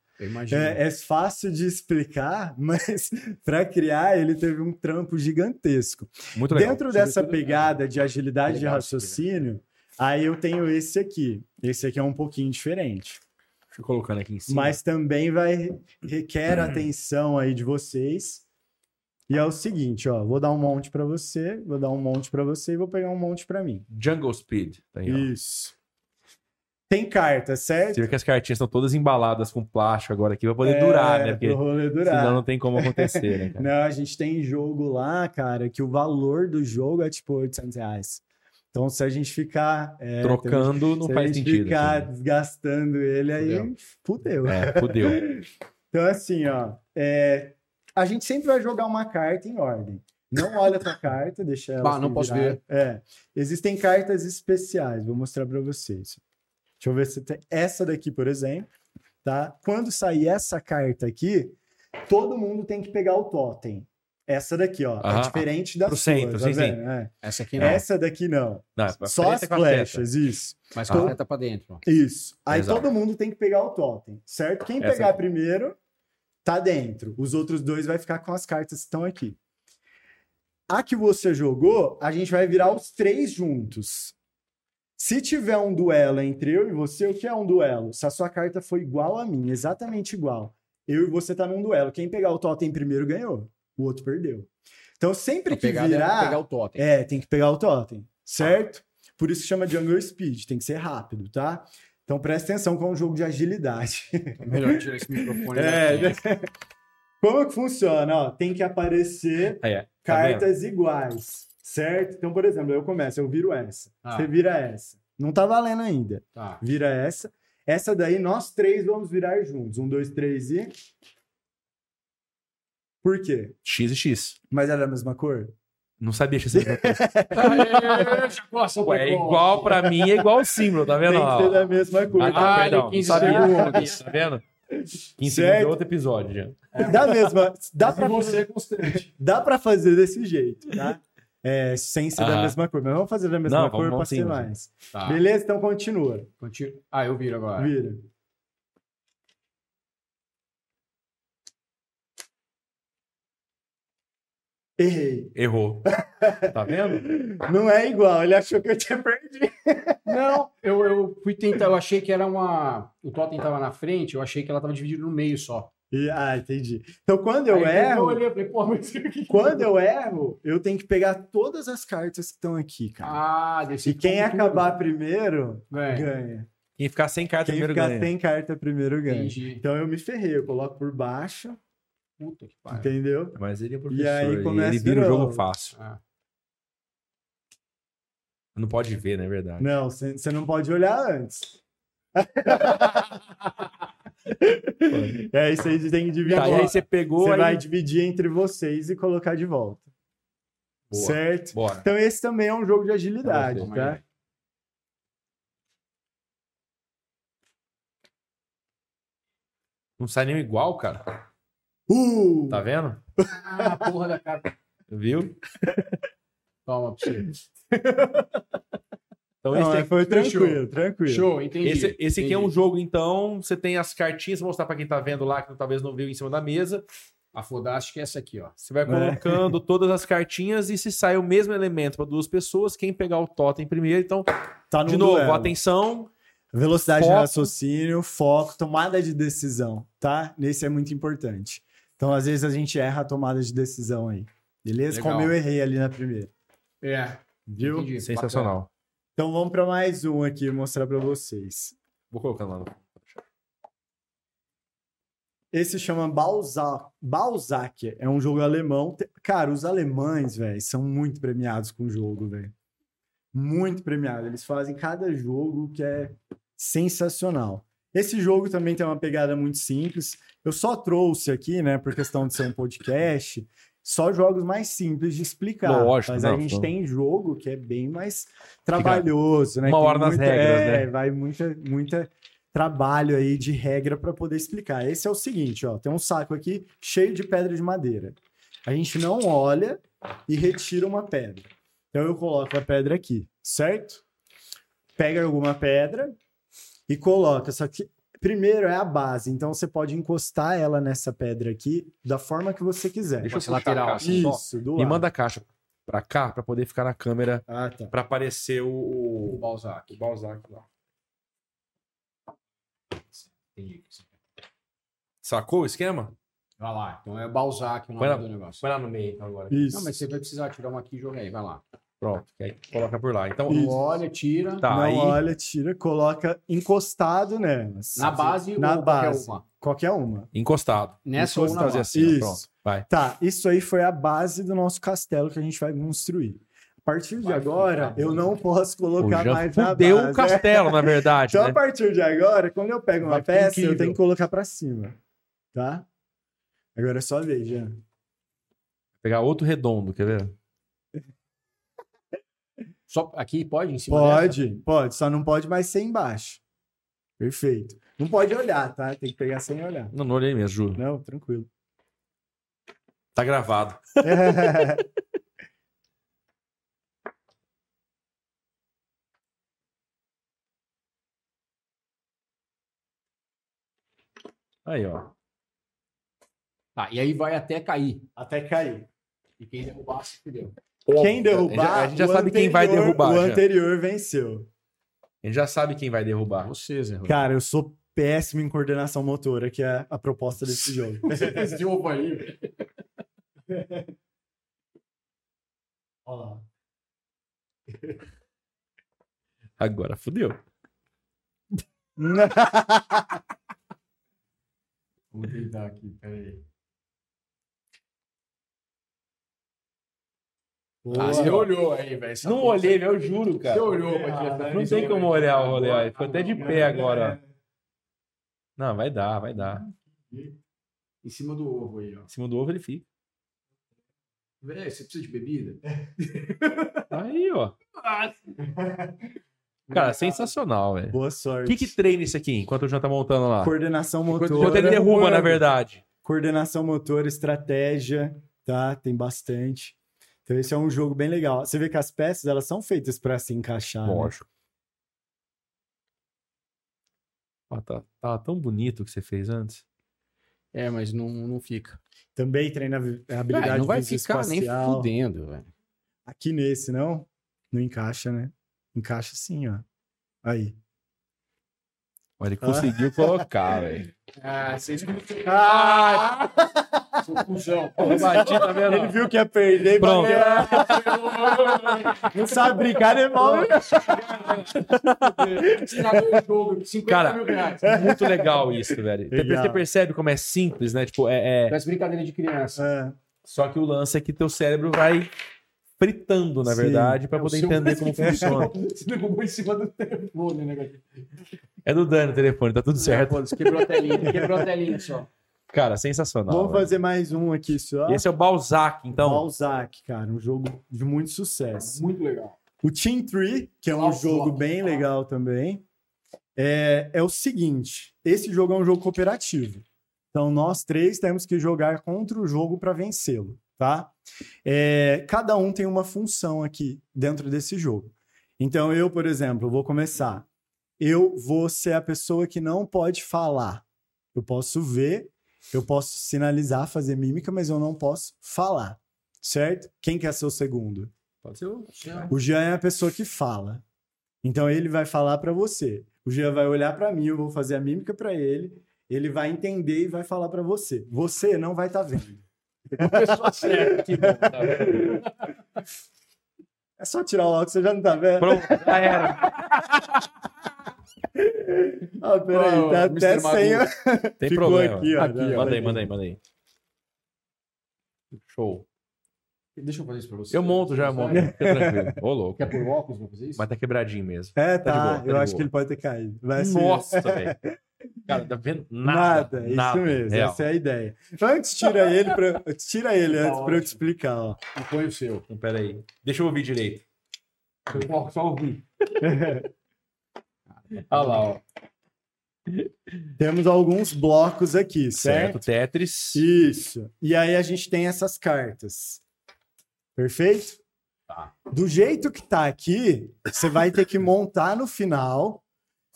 É, é fácil de explicar, mas para criar ele teve um trampo gigantesco. Muito legal. Dentro dessa Sobretudo, pegada de agilidade de raciocínio, aí eu tenho esse aqui. Esse aqui é um pouquinho diferente. Deixa eu colocando aqui em cima. Mas também vai requer atenção aí de vocês. E é o seguinte, ó, vou dar um monte para você, vou dar um monte para você e vou pegar um monte para mim. Jungle Speed. Tá aí, ó. Isso. Tem carta, certo? Você vê que as cartinhas estão todas embaladas com plástico agora aqui pra poder É, durar, né? Porque rolê durar. senão não tem como acontecer, né? Não, a gente tem jogo lá, cara, que o valor do jogo é tipo 800 reais. Então, se a gente ficar. é, Trocando não se faz a gente sentido. ficar assim. desgastando ele aí, fudeu. É, fudeu. Então, assim, ó. é, a gente sempre vai jogar uma carta em ordem. Não olha pra carta, deixa ela. Bah, não posso ver. É. Existem cartas especiais, vou mostrar pra vocês. Deixa eu ver se tem. Essa daqui, por exemplo, tá? Quando sair essa carta aqui, todo mundo tem que pegar o totem. Essa daqui, ó. Aham. É diferente da Pro sua, centro, tá sim, sim. vendo? É. Essa aqui não. Essa daqui não. Não, é pra Só frente as é com a seta. flechas, isso. Mas com a seta pra dentro. Isso. Aí Exato. todo mundo tem que pegar o totem, certo? Quem Essa pegar aqui. primeiro tá dentro. Os outros dois vai ficar com as cartas que estão aqui. A que você jogou, a gente vai virar os três juntos. Se tiver um duelo entre eu e você, o que é um duelo? Se a sua carta for igual a minha, exatamente igual. Eu e você tá num duelo. Quem pegar o totem primeiro ganhou. O outro perdeu. Então sempre A que é virar, pegar o totem. é, tem que pegar o totem, certo? Por isso que chama Jungle Speed, tem que ser rápido, tá? Então presta atenção com um jogo de agilidade. É melhor tirar esse microfone É, daqui. Como que funciona? Ó, tem que aparecer Aí, é. Tá vendo? cartas iguais, certo? Então, por exemplo, eu começo, eu viro essa. Ah. Você vira essa. Não tá valendo ainda. Tá. Vira essa. Essa daí, nós três vamos virar juntos. Um, dois, três e. Por quê? X e X. Mas era a mesma cor? Não sabia e Chacoalha, Ué, é igual pra mim, é igual o símbolo, tá vendo? Tem que ser da mesma cor. Ah, tá, Ah, perdão. de 15 Não sabia. segundos. Tá vendo? 15 segundos é outro episódio já. Da mesma. Dá pra, você é constante. dá pra fazer desse jeito, tá? É, sem ser da Ah. mesma cor. Mas vamos fazer da mesma Não, cor pra ser mais. Tá. Beleza? Então continua. Continua. Ah, eu viro agora. Vira. Errei. Errou. Tá vendo? Não é igual, ele achou que eu tinha perdido. Não, eu, eu fui tentar, eu achei que era uma. O totem tava na frente, eu achei que ela tava dividida no meio só. E- ah, entendi. Então quando eu Aí, Eu erro, olhei e falei, pô, mas quando eu erro, eu tenho que pegar todas as cartas que estão aqui, cara. Ah, desse e quem tudo, acabar primeiro, Ganha. ganha. Quem ficar sem carta Quem primeiro ficar ganha. sem carta primeiro ganha. Entendi. Então eu me ferrei, eu coloco por baixo, Puta que pariu. entendeu? Mas ele é E professor. aí ele- começa ele vira o jogo fácil. Ah. Não pode ver, não é verdade. Não, você não pode olhar antes. é isso aí, tem que dividir. Tá, e aí você pegou. Você aí... vai dividir entre vocês e colocar de volta. Boa. Certo? Bora. Então esse também é um jogo de agilidade, tá? Não sai nenhum igual, cara. Uh! Tá vendo? Ah, porra da cara. Viu? Toma pra você. Então Não, esse, aqui, foi tranquilo, tranquilo. Show, entendi. esse, esse aqui é um Entendi. jogo, então. Você tem as cartinhas, vou mostrar pra quem tá vendo lá, que talvez não viu em cima da mesa. A Fodástica é essa aqui, ó. Você vai colocando todas as cartinhas e se sai o mesmo elemento para duas pessoas, quem pegar o totem primeiro. Então, Tá no de novo, duelo. atenção. Velocidade de Foco. raciocínio, foco, tomada de decisão, tá? Nesse é muito importante. Então, às vezes, a gente erra a tomada de decisão aí. Beleza? Legal. Como eu errei ali na primeira. É. Viu? Entendi. Sensacional. Então, vamos para mais um aqui mostrar para vocês. Vou colocando lá no. Esse chama Balzac. Balzac é um jogo alemão. Cara, os alemães, velho, são muito premiados com o jogo, velho. Muito premiados. Eles fazem cada jogo que é sensacional. Esse jogo também tem uma pegada muito simples. Eu só trouxe aqui, né, por questão de ser um podcast, só jogos mais simples de explicar. Lógico, Mas não, a gente não. tem jogo que é bem mais trabalhoso, né? uma hora nas muita- regras, é, né? Vai muita, muita trabalho aí de regra para poder explicar. Esse é o seguinte, ó, tem um saco aqui cheio de pedra de madeira. A gente não olha e retira uma pedra. Então eu coloco a pedra aqui, certo? Pega alguma pedra e coloca. Só que primeiro é a base, então você pode encostar ela nessa pedra aqui da forma que você quiser. Deixa eu lateral, assim. Isso, do E lado. manda a caixa pra cá, pra poder ficar na câmera, Ah, tá. pra aparecer o, O Balzac. o Balzac lá. Entendi. Sacou o esquema? Vai lá. Então é Balzac o nome lá- do negócio. Põe lá no meio então agora. Isso. Não, mas você vai precisar tirar uma aqui e jogar aí. Vai lá. Pronto. que aí coloca por lá. Então, Isso. Não olha, tira. tá não aí. olha, tira, coloca encostado nelas. Na base Na ou qualquer base. uma? Qualquer uma. Encostado. Nessa ou na fazer base? assim. Isso. Pronto. Vai. Tá, isso aí foi a base do nosso castelo que a gente vai construir. A partir de Vai agora, eu não posso colocar mais na base. o castelo, na verdade. Então, né? a partir de agora, quando eu pego uma Vai peça, eu incrível. tenho que colocar pra cima. Tá? Agora é só ver, Jean. Pegar outro redondo, quer ver? Só aqui pode? Em cima dessa? Pode, pode, só não pode mais ser embaixo. Perfeito. Não pode olhar, tá? Tem que pegar sem olhar. Não, não olhei mesmo, juro. Não, tranquilo. Tá gravado. Aí, ó. Tá, e aí vai até cair. Até cair. E quem derrubar, se fudeu. Quem derrubar, A gente já o sabe quem vai anterior- derrubar. O já. anterior venceu. A gente já sabe quem vai derrubar. Você, Zé. Cara, eu sou péssimo em coordenação motora, que é a proposta desse jogo. Esse ovo aí. Olha lá. Agora fudeu. Vou tentar aqui, peraí. Ah, você olhou aí, velho. Não olhei, eu juro, cara. Você olhou essa Não tem como velho. olhar o rolê aí. Ficou até de pé agora, ó. Não, vai dar, vai dar. Em cima do ovo aí, ó. Em cima do ovo ele fica. Velho, você precisa de bebida? Aí, ó. Cara, sensacional, velho. Boa O sorte. que que treina isso aqui enquanto o Jean tá montando lá? Coordenação Enquanto Enquanto ele derruba, na verdade. Coordenação motora, estratégia, tá? Tem bastante. Então esse é um jogo bem legal. Você vê que as peças, elas são feitas para se encaixar. né? Lógico. Ó, tá, tá tão bonito o que você fez antes. É, mas não, não fica. Também treina a habilidade não vai ficar nem espacial. fudendo, velho. Aqui nesse, não? Não encaixa, né? Encaixa sim, ó. Aí. Olha, ele conseguiu colocar, velho. Ah, vocês... Ah! Bati, tá vendo? Ele viu que ia perder e Pronto. bateu. Não sabe brincar, jogo, 50 Cara. Muito legal isso, velho. Você- Legal. Você percebe como é simples, né? Tipo, é, é- Parece brincadeira de criança. É. Só que o lance é que teu cérebro vai fritando, na Sim. verdade, pra É, poder entender como funciona. Você derrubou em cima do telefone, né? É do Dani o telefone, tá tudo certo. Quebrou a telinha, quebrou a telinha só. Cara, sensacional. Vamos velho. fazer mais um aqui só. Esse é o Balzac, então. Balzac, cara, um jogo de muito sucesso. Muito legal. O Team Tree, que é um Nossa, jogo bem legal também, é, é o seguinte: esse jogo é um jogo cooperativo. Então, nós três temos que jogar contra o jogo para vencê-lo, tá? É, cada um tem uma função aqui dentro desse jogo. Então, eu, por exemplo, vou começar. Eu vou ser a pessoa que não pode falar. Eu posso ver, eu posso sinalizar, fazer mímica, mas eu não posso falar, certo? Quem quer ser o segundo? Pode ser o... O Jean é a pessoa que fala. Então ele vai falar pra você. O Jean vai olhar pra mim, eu vou fazer a mímica pra ele, ele vai entender e vai falar pra você. Você não vai estar. Que bom. Tá vendo? É só tirar o óculos, você já não tá vendo? Pronto, já era. Ah, peraí, Ô, tá até sem. Tem Ficou problema. aqui, ó. Aqui. Manda aí, manda aí, manda aí. Show. Deixa eu fazer isso pra você. Eu monto já, monto. Fica tranquilo. Ô, louco. Quer pôr o óculos pra fazer isso? Mas tá quebradinho mesmo. É, Tá tá. boa, tá eu acho boa. que ele pode ter caído. Vai Nossa, velho. Cara, tá vendo? Nada. Nada, nada. isso mesmo. Real. Essa é a ideia. Antes, tira ele, pra... tira ele Tá antes pra eu te explicar, ó. E põe o seu. Então, pera aí. Deixa eu ouvir direito. Só, só ouvir. Olha lá, ó. Temos alguns blocos aqui, certo? Certo, Tetris. Isso. E aí a gente tem essas cartas. Perfeito? Tá. Do jeito que tá aqui, você vai ter que montar no final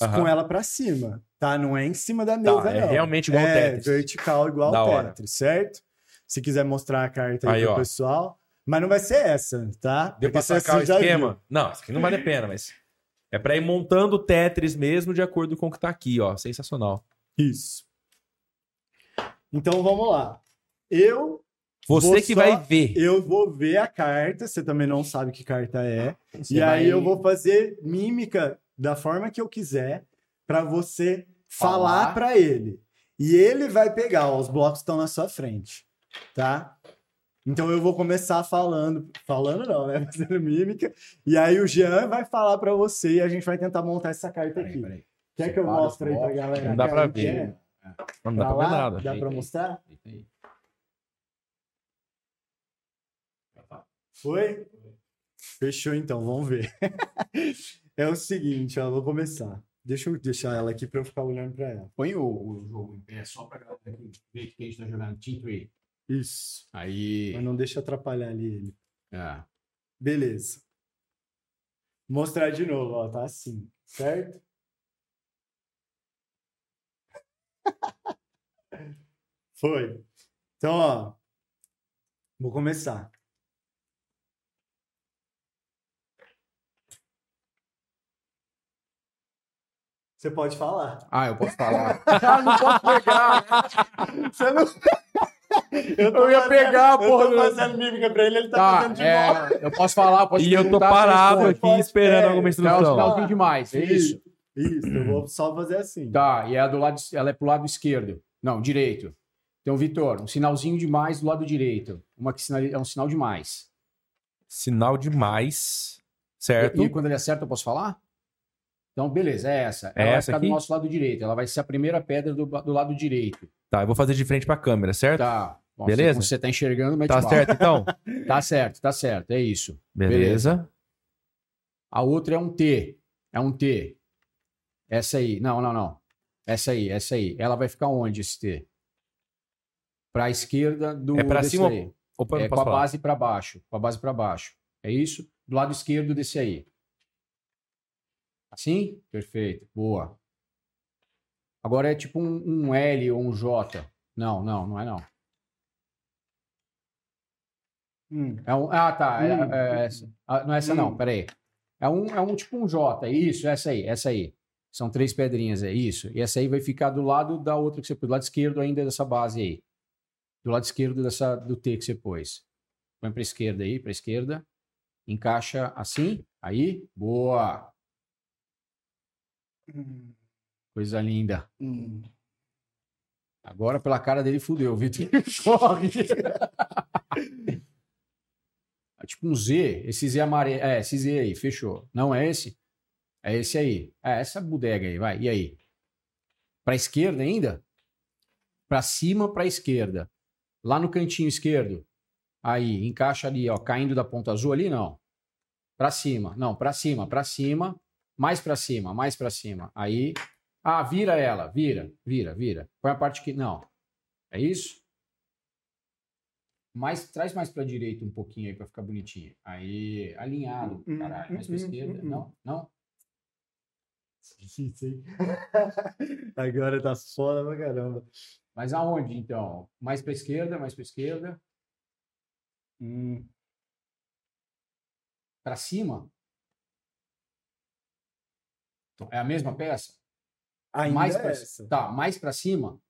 Aham. com ela pra cima, tá? Não é em cima da mesa, Tá, é não. realmente igual é Tetris. vertical igual Da ao hora. Tetris, certo? Se quiser mostrar a carta aí, Aí, pro ó. pessoal. Mas não vai ser essa, tá? Deu pra sacar o esquema? Não, isso aqui não vale a pena, mas... É pra ir montando o Tetris mesmo de acordo com o que tá aqui, ó. Sensacional. Isso. Então vamos lá. Eu Você Vou que só- vai ver. eu vou ver a carta, você também não sabe que carta é. Você e aí vai- eu vou fazer mímica da forma que eu quiser pra você falar Falar. pra ele. E ele vai pegar, ó, os blocos estão na sua frente, tá? Então eu vou começar falando, falando não, né? Fazendo mímica. E aí o Jean vai falar pra você e a gente vai tentar montar essa carta Peraí, aqui. peraí. Quer que eu mostre aí pra galera? Não dá a pra carta que ver. é? Não dá Pra pra ver nada. Dá Deita pra aí. mostrar? Aí. Foi? Fechou então, vamos ver. é o seguinte, ó, vou começar. Deixa eu deixar ela aqui pra eu ficar olhando pra ela. Põe o, o jogo em pé só pra galera ver que a gente tá jogando Team Tree. Isso. Aí. Mas não deixa atrapalhar ali ele. É. Beleza. Mostrar de novo, ó, tá assim, certo? Foi. Então, ó, vou começar. Você pode falar. Ah, eu posso falar. ah, não posso pegar. Você não. Eu ia pegar, porra, Eu tô do- fazendo mímica pra ele, ele tá, Tá, fazendo de volta. é, eu posso falar, posso E eu tô parado aqui Pode- esperando é, alguma É o instrução. sinalzinho demais, é isso? Isso, eu vou só fazer assim. Tá, e é do lado, ela é pro lado esquerdo. Não, direito. Então, Vitor, um sinalzinho de mais do lado direito. Uma que é um sinal de mais. Sinal de mais. Certo? E, e quando ele acerta, eu posso falar? Então, beleza, é essa. É Ela vai essa ficar aqui? do nosso lado direito. Ela vai ser a primeira pedra do, do lado direito. Tá, eu vou fazer de frente pra câmera, certo? Tá. Bom, Beleza? Você, você tá enxergando, mas Tá certo, então? Tá certo, tá certo. É isso. Beleza. A outra é um T. É um T. Essa aí. Não, não, não. Essa aí, essa aí. Ela vai ficar onde esse T? Para a esquerda do É desse cima aí. Opa, É, com a falar. base para baixo. Com a base para baixo. É isso? Do lado esquerdo desse aí. Assim? Perfeito. Boa. Agora é tipo um, um L ou um J. Não, não, não é não. Hum. É um, ah, tá. é- Hum. é essa. Ah, não é essa não, Hum. peraí. É um, é um tipo um J. Isso, essa aí, essa aí. São três pedrinhas, é isso. E essa aí vai ficar do lado da outra que você pôs. Do lado esquerdo ainda dessa base aí. Do lado esquerdo dessa, do T que você pôs. Põe para esquerda aí, para esquerda. Encaixa assim. Aí. Boa. Hum. Coisa linda. Hum. Agora, pela cara dele, fudeu. Vitor corre. É tipo um Z. Esse Z amarelo. É, esse Z aí. Fechou. Não é esse? É esse aí. É essa bodega aí. Vai. E aí? Pra esquerda ainda? Pra cima, pra esquerda. Lá no cantinho esquerdo. Aí. Encaixa ali, ó. Caindo da ponta azul ali, não. Pra cima. Não, pra cima. Pra cima. Mais pra cima. Mais pra cima. Aí. Ah, vira ela, vira, vira, vira. Põe a parte que. Não. É isso? Mais, traz mais pra direita um pouquinho aí pra ficar bonitinho. Aí, alinhado, Hum, caralho. Mais pra hum, esquerda. hum, hum. Não, não. Agora tá foda pra caramba. Mas aonde, então? Mais pra esquerda, mais pra esquerda. Hum. Pra cima? É a mesma peça? Ainda mais é pra, essa. Tá, mais pra cima?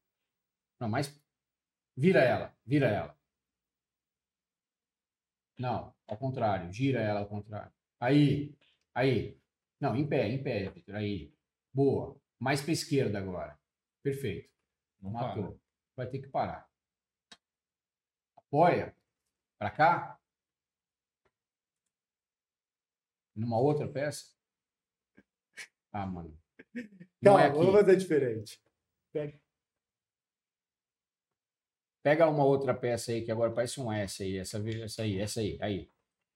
Não, mais. Vira ela, vira ela. Não, ao contrário, gira ela ao contrário. Aí, aí. Não, em pé, em pé, Vitor. Aí. Boa. Mais pra esquerda agora. Perfeito. Não Matou. para. Vai ter que parar. Apoia. Pra cá. Numa outra peça. Ah, mano. Não Calma, é aqui. vamos fazer diferente. Pega uma outra peça aí que agora parece um S aí, essa, essa aí, essa aí, aí.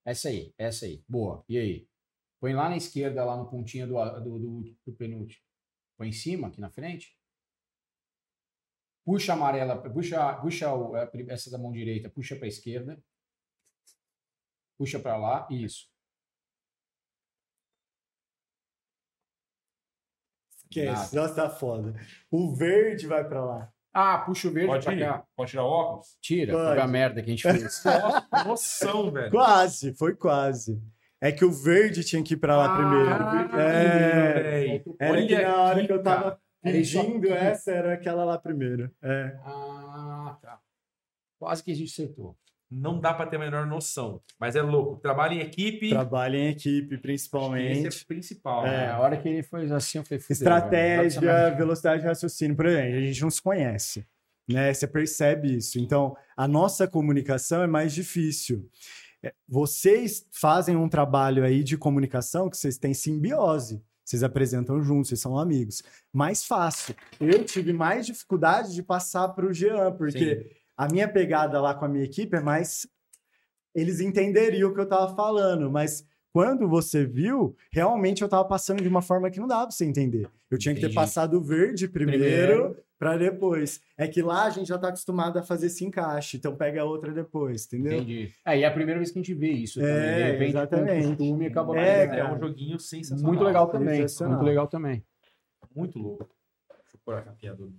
Essa aí, essa aí. Boa. E aí? Põe lá na esquerda, lá no pontinho do, do, do, do penúltimo. Põe em cima, aqui na frente. Puxa a amarela, puxa, puxa o- essa da mão direita, puxa para a esquerda. Puxa para lá, isso. Esquece. Nada. Nossa, tá foda. O verde vai pra lá. Ah, puxa o verde Pode para ir? cá. Pode tirar o óculos? Tira, Pode. foi a merda que a gente fez. Nossa, que noção, velho. Quase, foi quase. É que o verde tinha que ir pra lá primeiro. Ah, É. velho. Era Olha que na hora aqui, que eu tava pedindo essa, era aquela lá primeiro. É. Ah, tá. Quase que a gente acertou. Não dá pra ter a menor noção. Mas é louco. Trabalha em equipe. Trabalho em equipe, Esse é principalmente. o principal. É. né? A hora que ele foi assim, eu falei, Estratégia, velho. velocidade de raciocínio. Por exemplo, a gente não se conhece. Né? Você percebe isso. Então, a nossa comunicação é mais difícil. É, Vocês fazem um trabalho aí de comunicação que vocês têm simbiose. Vocês apresentam juntos, vocês são amigos. Mais fácil. Eu tive mais dificuldade de passar para o Jean, porque a minha pegada lá com a minha equipe é mais. Eles entenderiam o que eu estava falando, mas quando você viu, realmente eu estava passando de uma forma que não dava para você entender. Eu tinha que ter Entendi. passado o verde primeiro, Primeiro. para depois. É que lá a gente já está acostumado a fazer esse encaixe, então pega a outra depois, entendeu? Entendi. É, e é a primeira vez que a gente vê isso também. É, de repente, exatamente. com costume, acaba É, fazendo. É um joguinho sensacional. Muito legal também. Muito legal também. Muito louco. Deixa eu pôr a capinha do.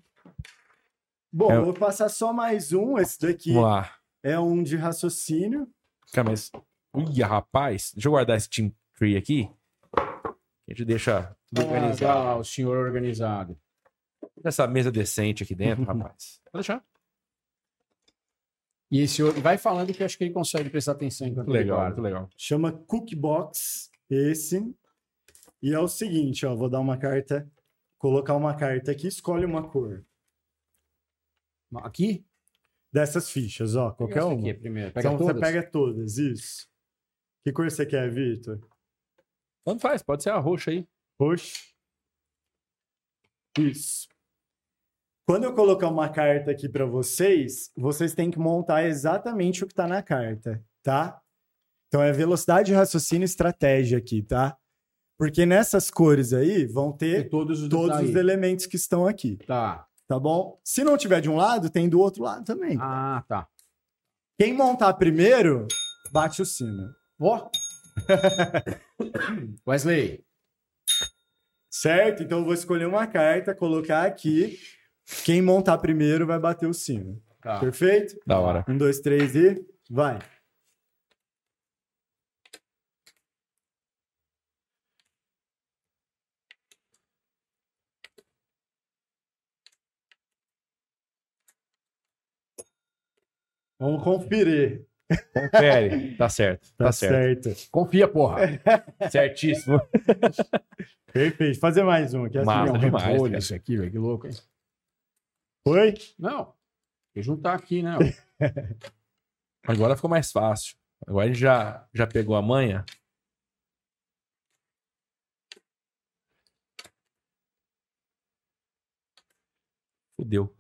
Bom, É. vou passar só mais um. Esse daqui Vamos lá. é um de raciocínio. Cara, mas. Uia, rapaz. Deixa eu guardar esse Team Tree aqui. A gente deixa tudo organizado. Ah, o senhor organizado. Essa mesa decente aqui dentro, rapaz. Pode deixar. E esse outro, vai falando que acho que ele consegue prestar atenção enquanto Muito ele legal, guarda. muito legal. Chama Cookbox, esse. E é o seguinte, ó, vou dar uma carta, colocar uma carta aqui, escolhe uma cor. Aqui? Dessas fichas, ó, qualquer uma. aqui primeiro. Pega então todas? você pega todas, isso. Que cor você quer, Vitor? Tanto faz, pode ser a roxa aí. Roxo. Isso. Quando eu colocar uma carta aqui para vocês, vocês têm que montar exatamente o que está na carta, tá? Então é velocidade, raciocínio e estratégia aqui, tá? Porque nessas cores aí vão E ter todos os todos os elementos que estão aqui, Tá. Tá bom? Se não tiver de um lado, tem do outro lado também. Ah, tá. Quem montar primeiro, bate o sino. Ó. Wesley. Certo? Então eu vou escolher uma carta, colocar aqui. Quem montar primeiro vai bater o sino. Tá. Perfeito? Da hora. Um, dois, três e vai. Vamos conferir. Confere. Tá certo. Tá, Tá, certo. certo. Confia, porra. Certíssimo. Perfeito. Fazer mais um aqui. assim, Massa ó. demais, Repolho isso aqui, velho. Que louco, hein? Foi? Não. Tem que juntar aqui, né? Agora ficou mais fácil. Agora a gente já, já pegou a manha. Fudeu.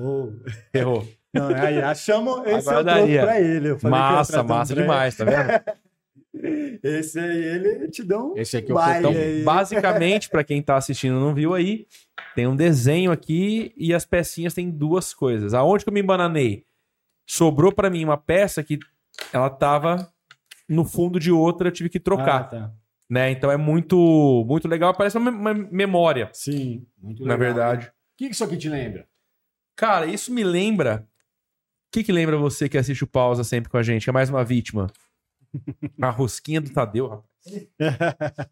Show. Errou. Não, aí achamos esse Agora eu daria. pra ele. Eu falei que eu ia Massa, um massa demais, tá vendo? Esse aí, ele te dá um Esse aqui é o Então, basicamente, pra quem tá assistindo e não viu aí, tem um desenho aqui e as pecinhas têm duas coisas. Aonde que eu me embananei? Sobrou pra mim uma peça que ela tava no fundo de outra, eu tive que trocar, Ah, tá. né? Então é muito muito legal, parece uma, memória, Sim. Muito na legal, verdade. né? O que que isso aqui te lembra? Cara, isso me lembra. O que, que lembra você que assiste o pausa sempre com a gente? É mais uma vítima. A rosquinha do Tadeu, rapaz.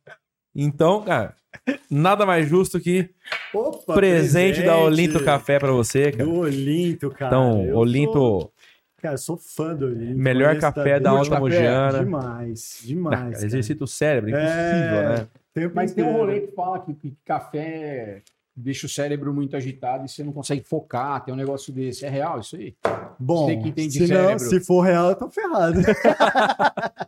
Então, cara, nada mais justo que Opa, presente, da Olinto Café pra você, cara. Do Olinto, cara. Então, Eu Olinto, sou- Cara, eu sou fã do Olinto. melhor café da Alta? Mogiana. Demais, Ah, demais. cara, cara. exercita o cérebro, impossível, É. né? Mas tem um rolê que fala que, que café deixa o cérebro muito agitado e você não consegue focar, tem um negócio desse. É real isso aí? Bom, Você que entende se, não, se for real, eu tô ferrado.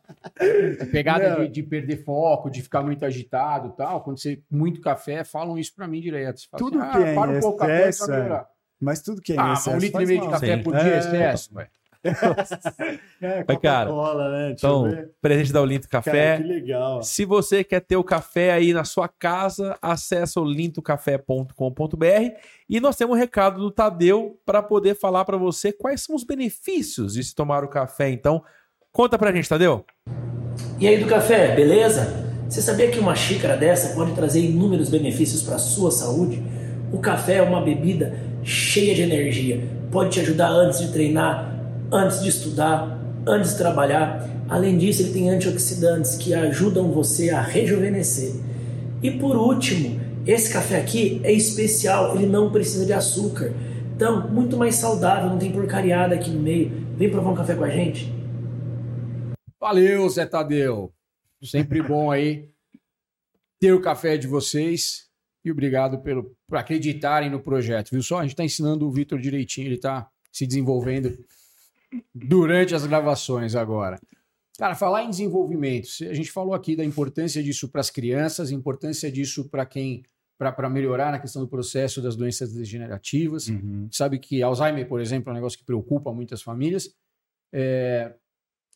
Pegada de, de perder foco, de ficar muito agitado e tal. Quando você muito café, falam isso pra mim direto. Tudo assim, que é para um pouco o café excesso, pra melhorar. Mas tudo que é Ah, excesso um litro e meio de café Sim. por dia, É. excesso, ué. É, Mas, cara, né? Então, ver. presente da Olinto Cara, Café. que legal. Se você quer ter o café aí na sua casa, acessa o lintocafé.com.br e nós temos um recado do Tadeu para poder falar para você quais são os benefícios de se tomar o café. Então, conta pra gente, Tadeu. E aí do café, beleza? Você sabia que uma xícara dessa pode trazer inúmeros benefícios para a sua saúde? O café é uma bebida cheia de energia, pode te ajudar antes de treinar, antes de estudar, antes de trabalhar. Além disso, ele tem antioxidantes que ajudam você a rejuvenescer. E por último, esse café aqui é especial, ele não precisa de açúcar. Então, muito mais saudável, não tem porcariada aqui no meio. Vem provar um café com a gente. Valeu, Zé Tadeu. Sempre bom aí ter o café de vocês. E obrigado pelo, por acreditarem no projeto, viu só? A gente está ensinando o Vitor direitinho, ele está se desenvolvendo durante as gravações agora. Cara, falar em desenvolvimento, se- a gente falou aqui da importância disso para as crianças, importância disso para quem, para melhorar na questão do processo das doenças degenerativas. Uhum. sabe que Alzheimer, por exemplo, é um negócio que preocupa muitas famílias. É,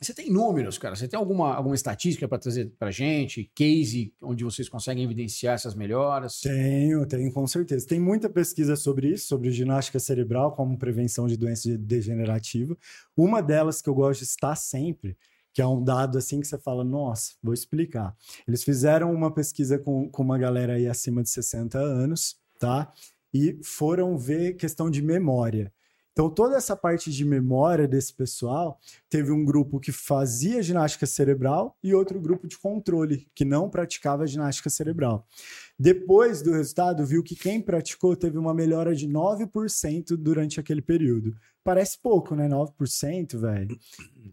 Você tem números, cara? Você tem alguma, alguma estatística para trazer para gente? Case onde vocês conseguem evidenciar essas melhoras? Tenho, tenho com certeza. Tem muita pesquisa sobre isso, sobre ginástica cerebral como prevenção de doença degenerativa. Uma delas que eu gosto de citar sempre, que é um dado assim que você fala, nossa, vou explicar. Eles fizeram uma pesquisa com, com uma galera aí acima de 60 anos, tá? E foram ver questão de memória. Então, toda essa parte de memória desse pessoal, teve um grupo que fazia ginástica cerebral e outro grupo de controle, que não praticava ginástica cerebral. Depois do resultado, viu que quem praticou teve uma melhora de 9% durante aquele período. Parece pouco, né? 9%, velho.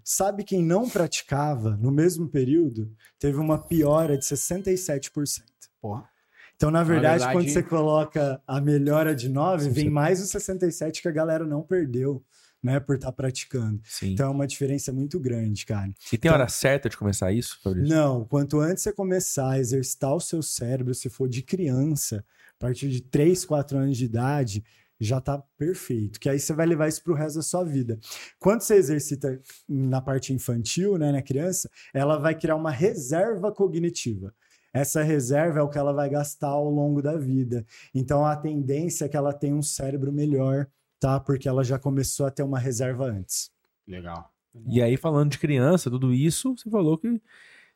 Sabe quem não praticava no mesmo período? Teve uma piora de 67%. Porra. Então, na verdade, verdade- quando você coloca a melhora de 9, vem mais os 67 que a galera não perdeu, né, por estar praticando. Sim. Então é uma diferença muito grande, cara. e tem hora certa de começar isso, Fabrício? Não, quanto antes você começar a exercitar o seu cérebro, se for de criança, a partir de 3, 4 anos de idade, já tá perfeito. Que aí você vai levar isso pro resto da sua vida. Quando você exercita na parte infantil, né, na criança, ela vai criar uma reserva cognitiva. Essa reserva é o que ela vai gastar ao longo da vida. Então a tendência é que ela tenha um cérebro melhor, tá? Porque ela já começou a ter uma reserva antes. Legal. E aí, falando de criança, tudo isso, você falou que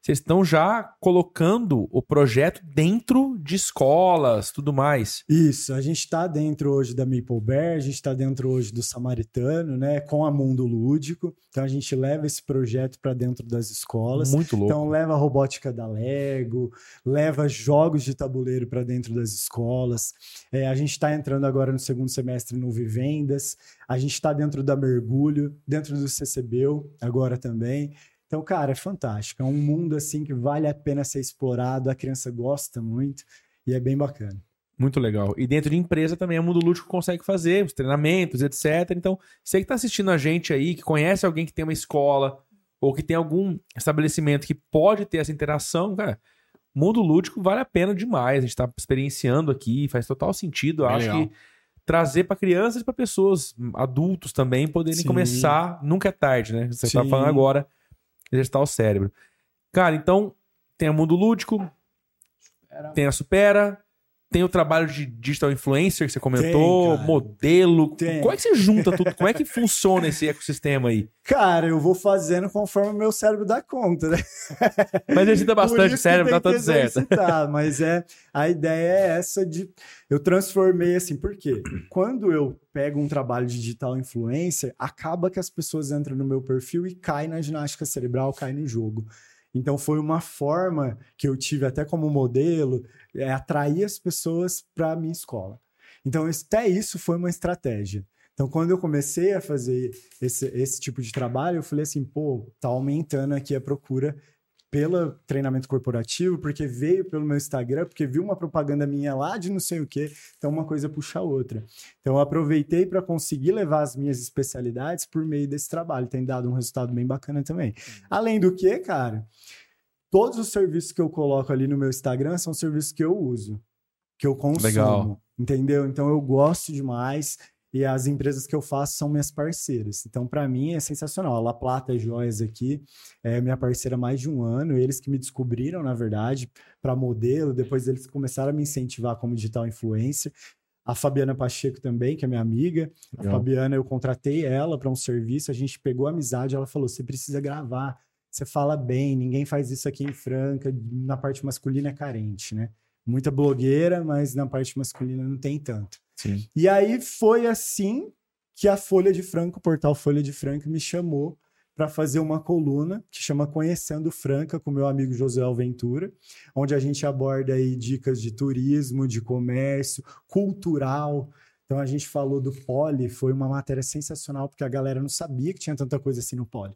vocês estão já colocando o projeto dentro de escolas, tudo mais. Isso, a gente está dentro hoje da Maple Bear, a gente está dentro hoje do Samaritano, né, com a Mundo Lúdico. Então a gente leva esse projeto para dentro das escolas. Muito louco. Então leva a robótica da Lego, leva jogos de tabuleiro para dentro das escolas. É, a gente está entrando agora no segundo semestre no Vivendas. A gente está dentro da Mergulho, dentro do CCBU agora também. Então, cara, é fantástico. É um mundo assim que vale a pena ser explorado. A criança gosta muito e é bem bacana. Muito legal. E dentro de empresa também, o Mundo Lúdico consegue fazer os treinamentos, etc. Então, você que está assistindo a gente aí, que conhece alguém que tem uma escola ou que tem algum estabelecimento que pode ter essa interação, cara, Mundo Lúdico vale a pena demais. A gente está experienciando aqui, faz total sentido. Eu acho legal. que trazer para crianças e para pessoas, adultos também, poderem Sim. começar. Nunca é tarde, né? Você está falando agora, exercitar o cérebro. Cara, então, tem o Mundo Lúdico, tem a Supera, tem o trabalho de digital influencer que você comentou, Tem, modelo. Tem. Como é que você junta tudo? Como é que funciona esse ecossistema aí? Cara, eu vou fazendo conforme o meu cérebro dá conta, né? Mas exercita bastante o cérebro, tá tudo certo. mas é a ideia é essa de eu transformei assim, por quê? Quando eu pego um trabalho de digital influencer, acaba que as pessoas entram no meu perfil e caem na ginástica cerebral, caem no jogo. Então foi uma forma que eu tive até como modelo, é atrair as pessoas para a minha escola. Então até isso foi uma estratégia. Então quando eu comecei a fazer esse, esse tipo de trabalho, eu falei assim, pô, tá aumentando aqui a procura pelo treinamento corporativo, porque veio pelo meu Instagram, porque viu uma propaganda minha lá de não sei o quê, então uma coisa puxa a outra. Então eu aproveitei para conseguir levar as minhas especialidades por meio desse trabalho, tem dado um resultado bem bacana também. Além do que, cara, todos os serviços que eu coloco ali no meu Instagram são serviços que eu uso, que eu consumo, Legal. entendeu? Então eu gosto demais e as empresas que eu faço são minhas parceiras. Então para mim é sensacional. A La Plata Joias aqui é minha parceira há mais de um ano, eles que me descobriram, na verdade, para modelo, depois eles começaram a me incentivar como digital influencer. A Fabiana Pacheco também, que é minha amiga. A. Fabiana, eu contratei ela para um serviço, a gente pegou amizade, ela falou: "Você precisa gravar, você fala bem, ninguém faz isso aqui em Franca, na parte masculina é carente, né? Muita blogueira, mas na parte masculina não tem tanto. Sim. E aí foi assim que a Folha de Franca, o portal Folha de Franca, me chamou para fazer uma coluna que chama Conhecendo Franca com meu amigo José Alventura, onde a gente aborda aí dicas de turismo, de comércio, cultural. Então a gente falou do Poli, foi uma matéria sensacional porque a galera não sabia que tinha tanta coisa assim no Poli.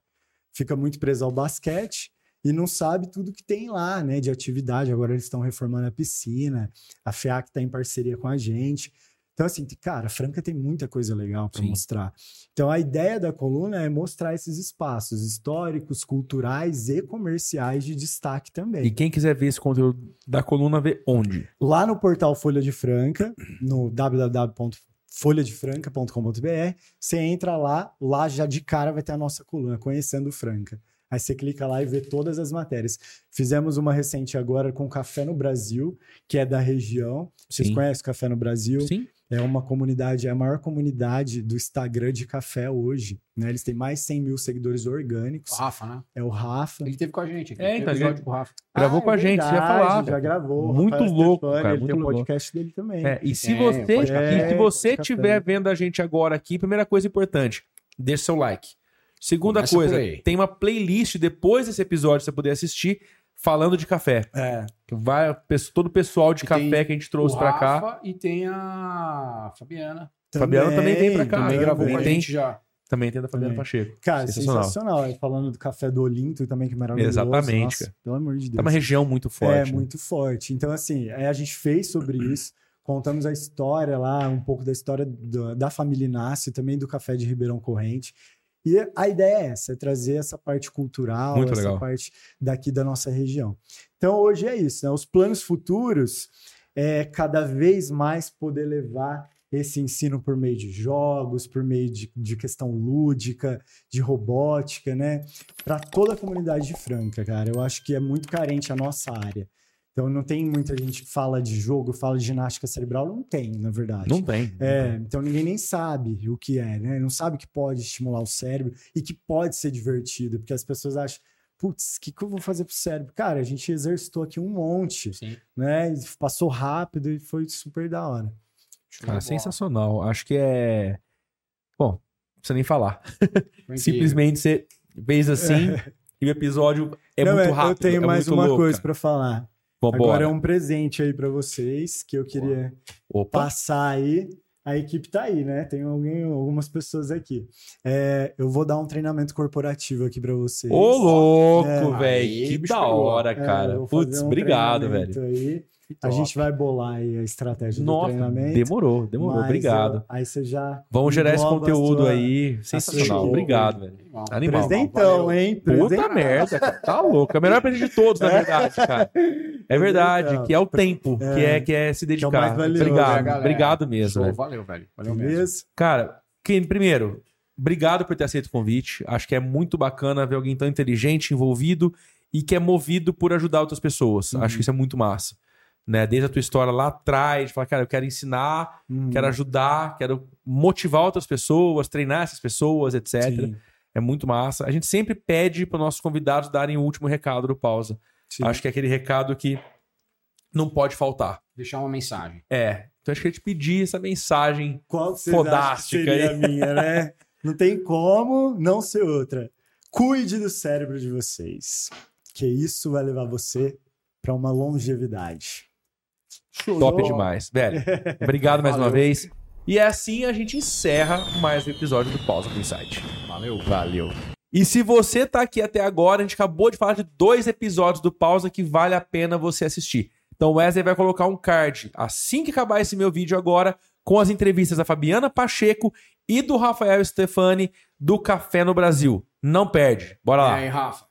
Fica muito preso ao basquete e não sabe tudo que tem lá, né, de atividade. Agora eles estão reformando a piscina, a FEAC está em parceria com a gente. Então, assim, cara, Franca tem muita coisa legal para mostrar. Então, a ideia da coluna é mostrar esses espaços históricos, culturais e comerciais de destaque também. E quem quiser ver esse conteúdo da coluna, vê onde? Lá no portal Folha de Franca, no www.folhadefranca.com.br, você entra lá, lá já de cara vai ter a nossa coluna, Conhecendo Franca. Aí você clica lá e vê todas as matérias. Fizemos uma recente agora com Café no Brasil, que é da região. Vocês Sim. conhecem o Café no Brasil? Sim. É uma comunidade, é a maior comunidade do Instagram de café hoje. Né? Eles têm mais de 100 mil seguidores orgânicos. O Rafa, né? É o Rafa. Ele teve com a gente aqui. É, então, ele- com o Rafa. Gravou Ah, com a é gente, você ia verdade, falar. Já gravou. Muito Rafael louco, Stefani, cara, Ele muito tem o legal. podcast dele também. É, e se É, você, e se você É, estiver vendo a gente agora aqui, primeira coisa importante, deixa seu like. Segunda Começa coisa, tem uma playlist depois desse episódio pra você poder assistir falando de café. É. Que Vai todo o pessoal de E café tem que a gente trouxe o pra cá. Rafa E tem a Fabiana. Fabiana também vem pra cá. Também gravou também com a tem. gente já. Também tem da Fabiana Também. Pacheco. Cara, Sensacional. sensacional. Falando do café do Olinto também, que é maravilhoso. Exatamente, Nossa, cara. Pelo amor de Deus. É uma região muito forte. É, né? muito forte. Então, assim, aí a gente fez sobre isso, contamos a história lá, um pouco da história do- da família Inácio, também do café de Ribeirão Corrente. E a ideia é essa, é trazer essa parte cultural, Muito essa legal. parte daqui da nossa região. Então, hoje é isso, né? Os planos futuros é cada vez mais poder levar esse ensino por meio de jogos, por meio de, de questão lúdica, de robótica, né? Para toda a comunidade de Franca, cara. Eu acho que é muito carente a nossa área. Então não tem muita gente que fala de jogo, fala de ginástica cerebral, não tem, na verdade. Não tem. É, então ninguém nem sabe o que é, né? Não sabe que pode estimular o cérebro e que pode ser divertido, porque as pessoas acham, putz, o que, que eu vou fazer pro cérebro? Cara, a gente exercitou aqui um monte, Sim. né? E passou rápido e foi super da hora. Cara, sensacional. Acho que é. Bom, não precisa nem falar. Simplesmente você fez assim e o episódio é Não, muito rápido. Eu tenho é mais muito uma louco, coisa pra falar. Vambora. Agora é um presente aí pra vocês que eu queria Opa. passar aí. A equipe tá aí, né? Tem alguém, algumas pessoas aqui. É, eu vou dar um treinamento corporativo aqui pra vocês. Ô, louco, É. velho. Que da hora, É, cara. fazer Putz, um obrigado, velho. Aí. A gente vai bolar aí a estratégia do Nossa, treinamento. demorou, demorou. mas Obrigado. eu- aí você já. Vamos gerar esse conteúdo aí. Sensacional. show. Obrigado, velho. Animal. Valeu. hein? Puta Presentão. merda, cara. Tá louco. É o melhor presente de todos, na verdade, cara. É verdade, que é o tempo, que é, que é se mais dedicar. valioso, Obrigado, né, obrigado mesmo. Show, velho. valeu, velho. Valeu mesmo. Beleza? Cara, quem, primeiro, obrigado por ter aceito o convite. Acho que é muito bacana ver alguém tão inteligente, envolvido e que é movido por ajudar outras pessoas. Uhum. Acho que isso é muito massa. Né? Desde a tua história lá atrás, de falar, cara, eu quero ensinar, Uhum. quero ajudar, quero motivar outras pessoas, treinar essas pessoas, etc. Sim, É muito massa. A gente sempre pede para nossos convidados darem o último recado do pausa. sim. Acho que é aquele recado que não pode faltar. Deixar uma mensagem. É. Então acho que eu ia te pedir essa mensagem. Qual Fodástica aí. a minha, né? Não tem como não ser outra. Cuide do cérebro de vocês, que isso vai levar você para uma longevidade. Top demais. Velho, obrigado mais uma vez. E é assim a gente encerra mais um episódio do Pausa com Insight. Valeu. Valeu. E se você tá aqui até agora, a gente acabou de falar de dois episódios do Pausa que vale a pena você assistir. Então o Wesley vai colocar um card assim que acabar esse meu vídeo agora, com as entrevistas da Fabiana Pacheco e do Rafael Stefani do Café no Brasil. Não perde. Bora E lá. aí, Rafa?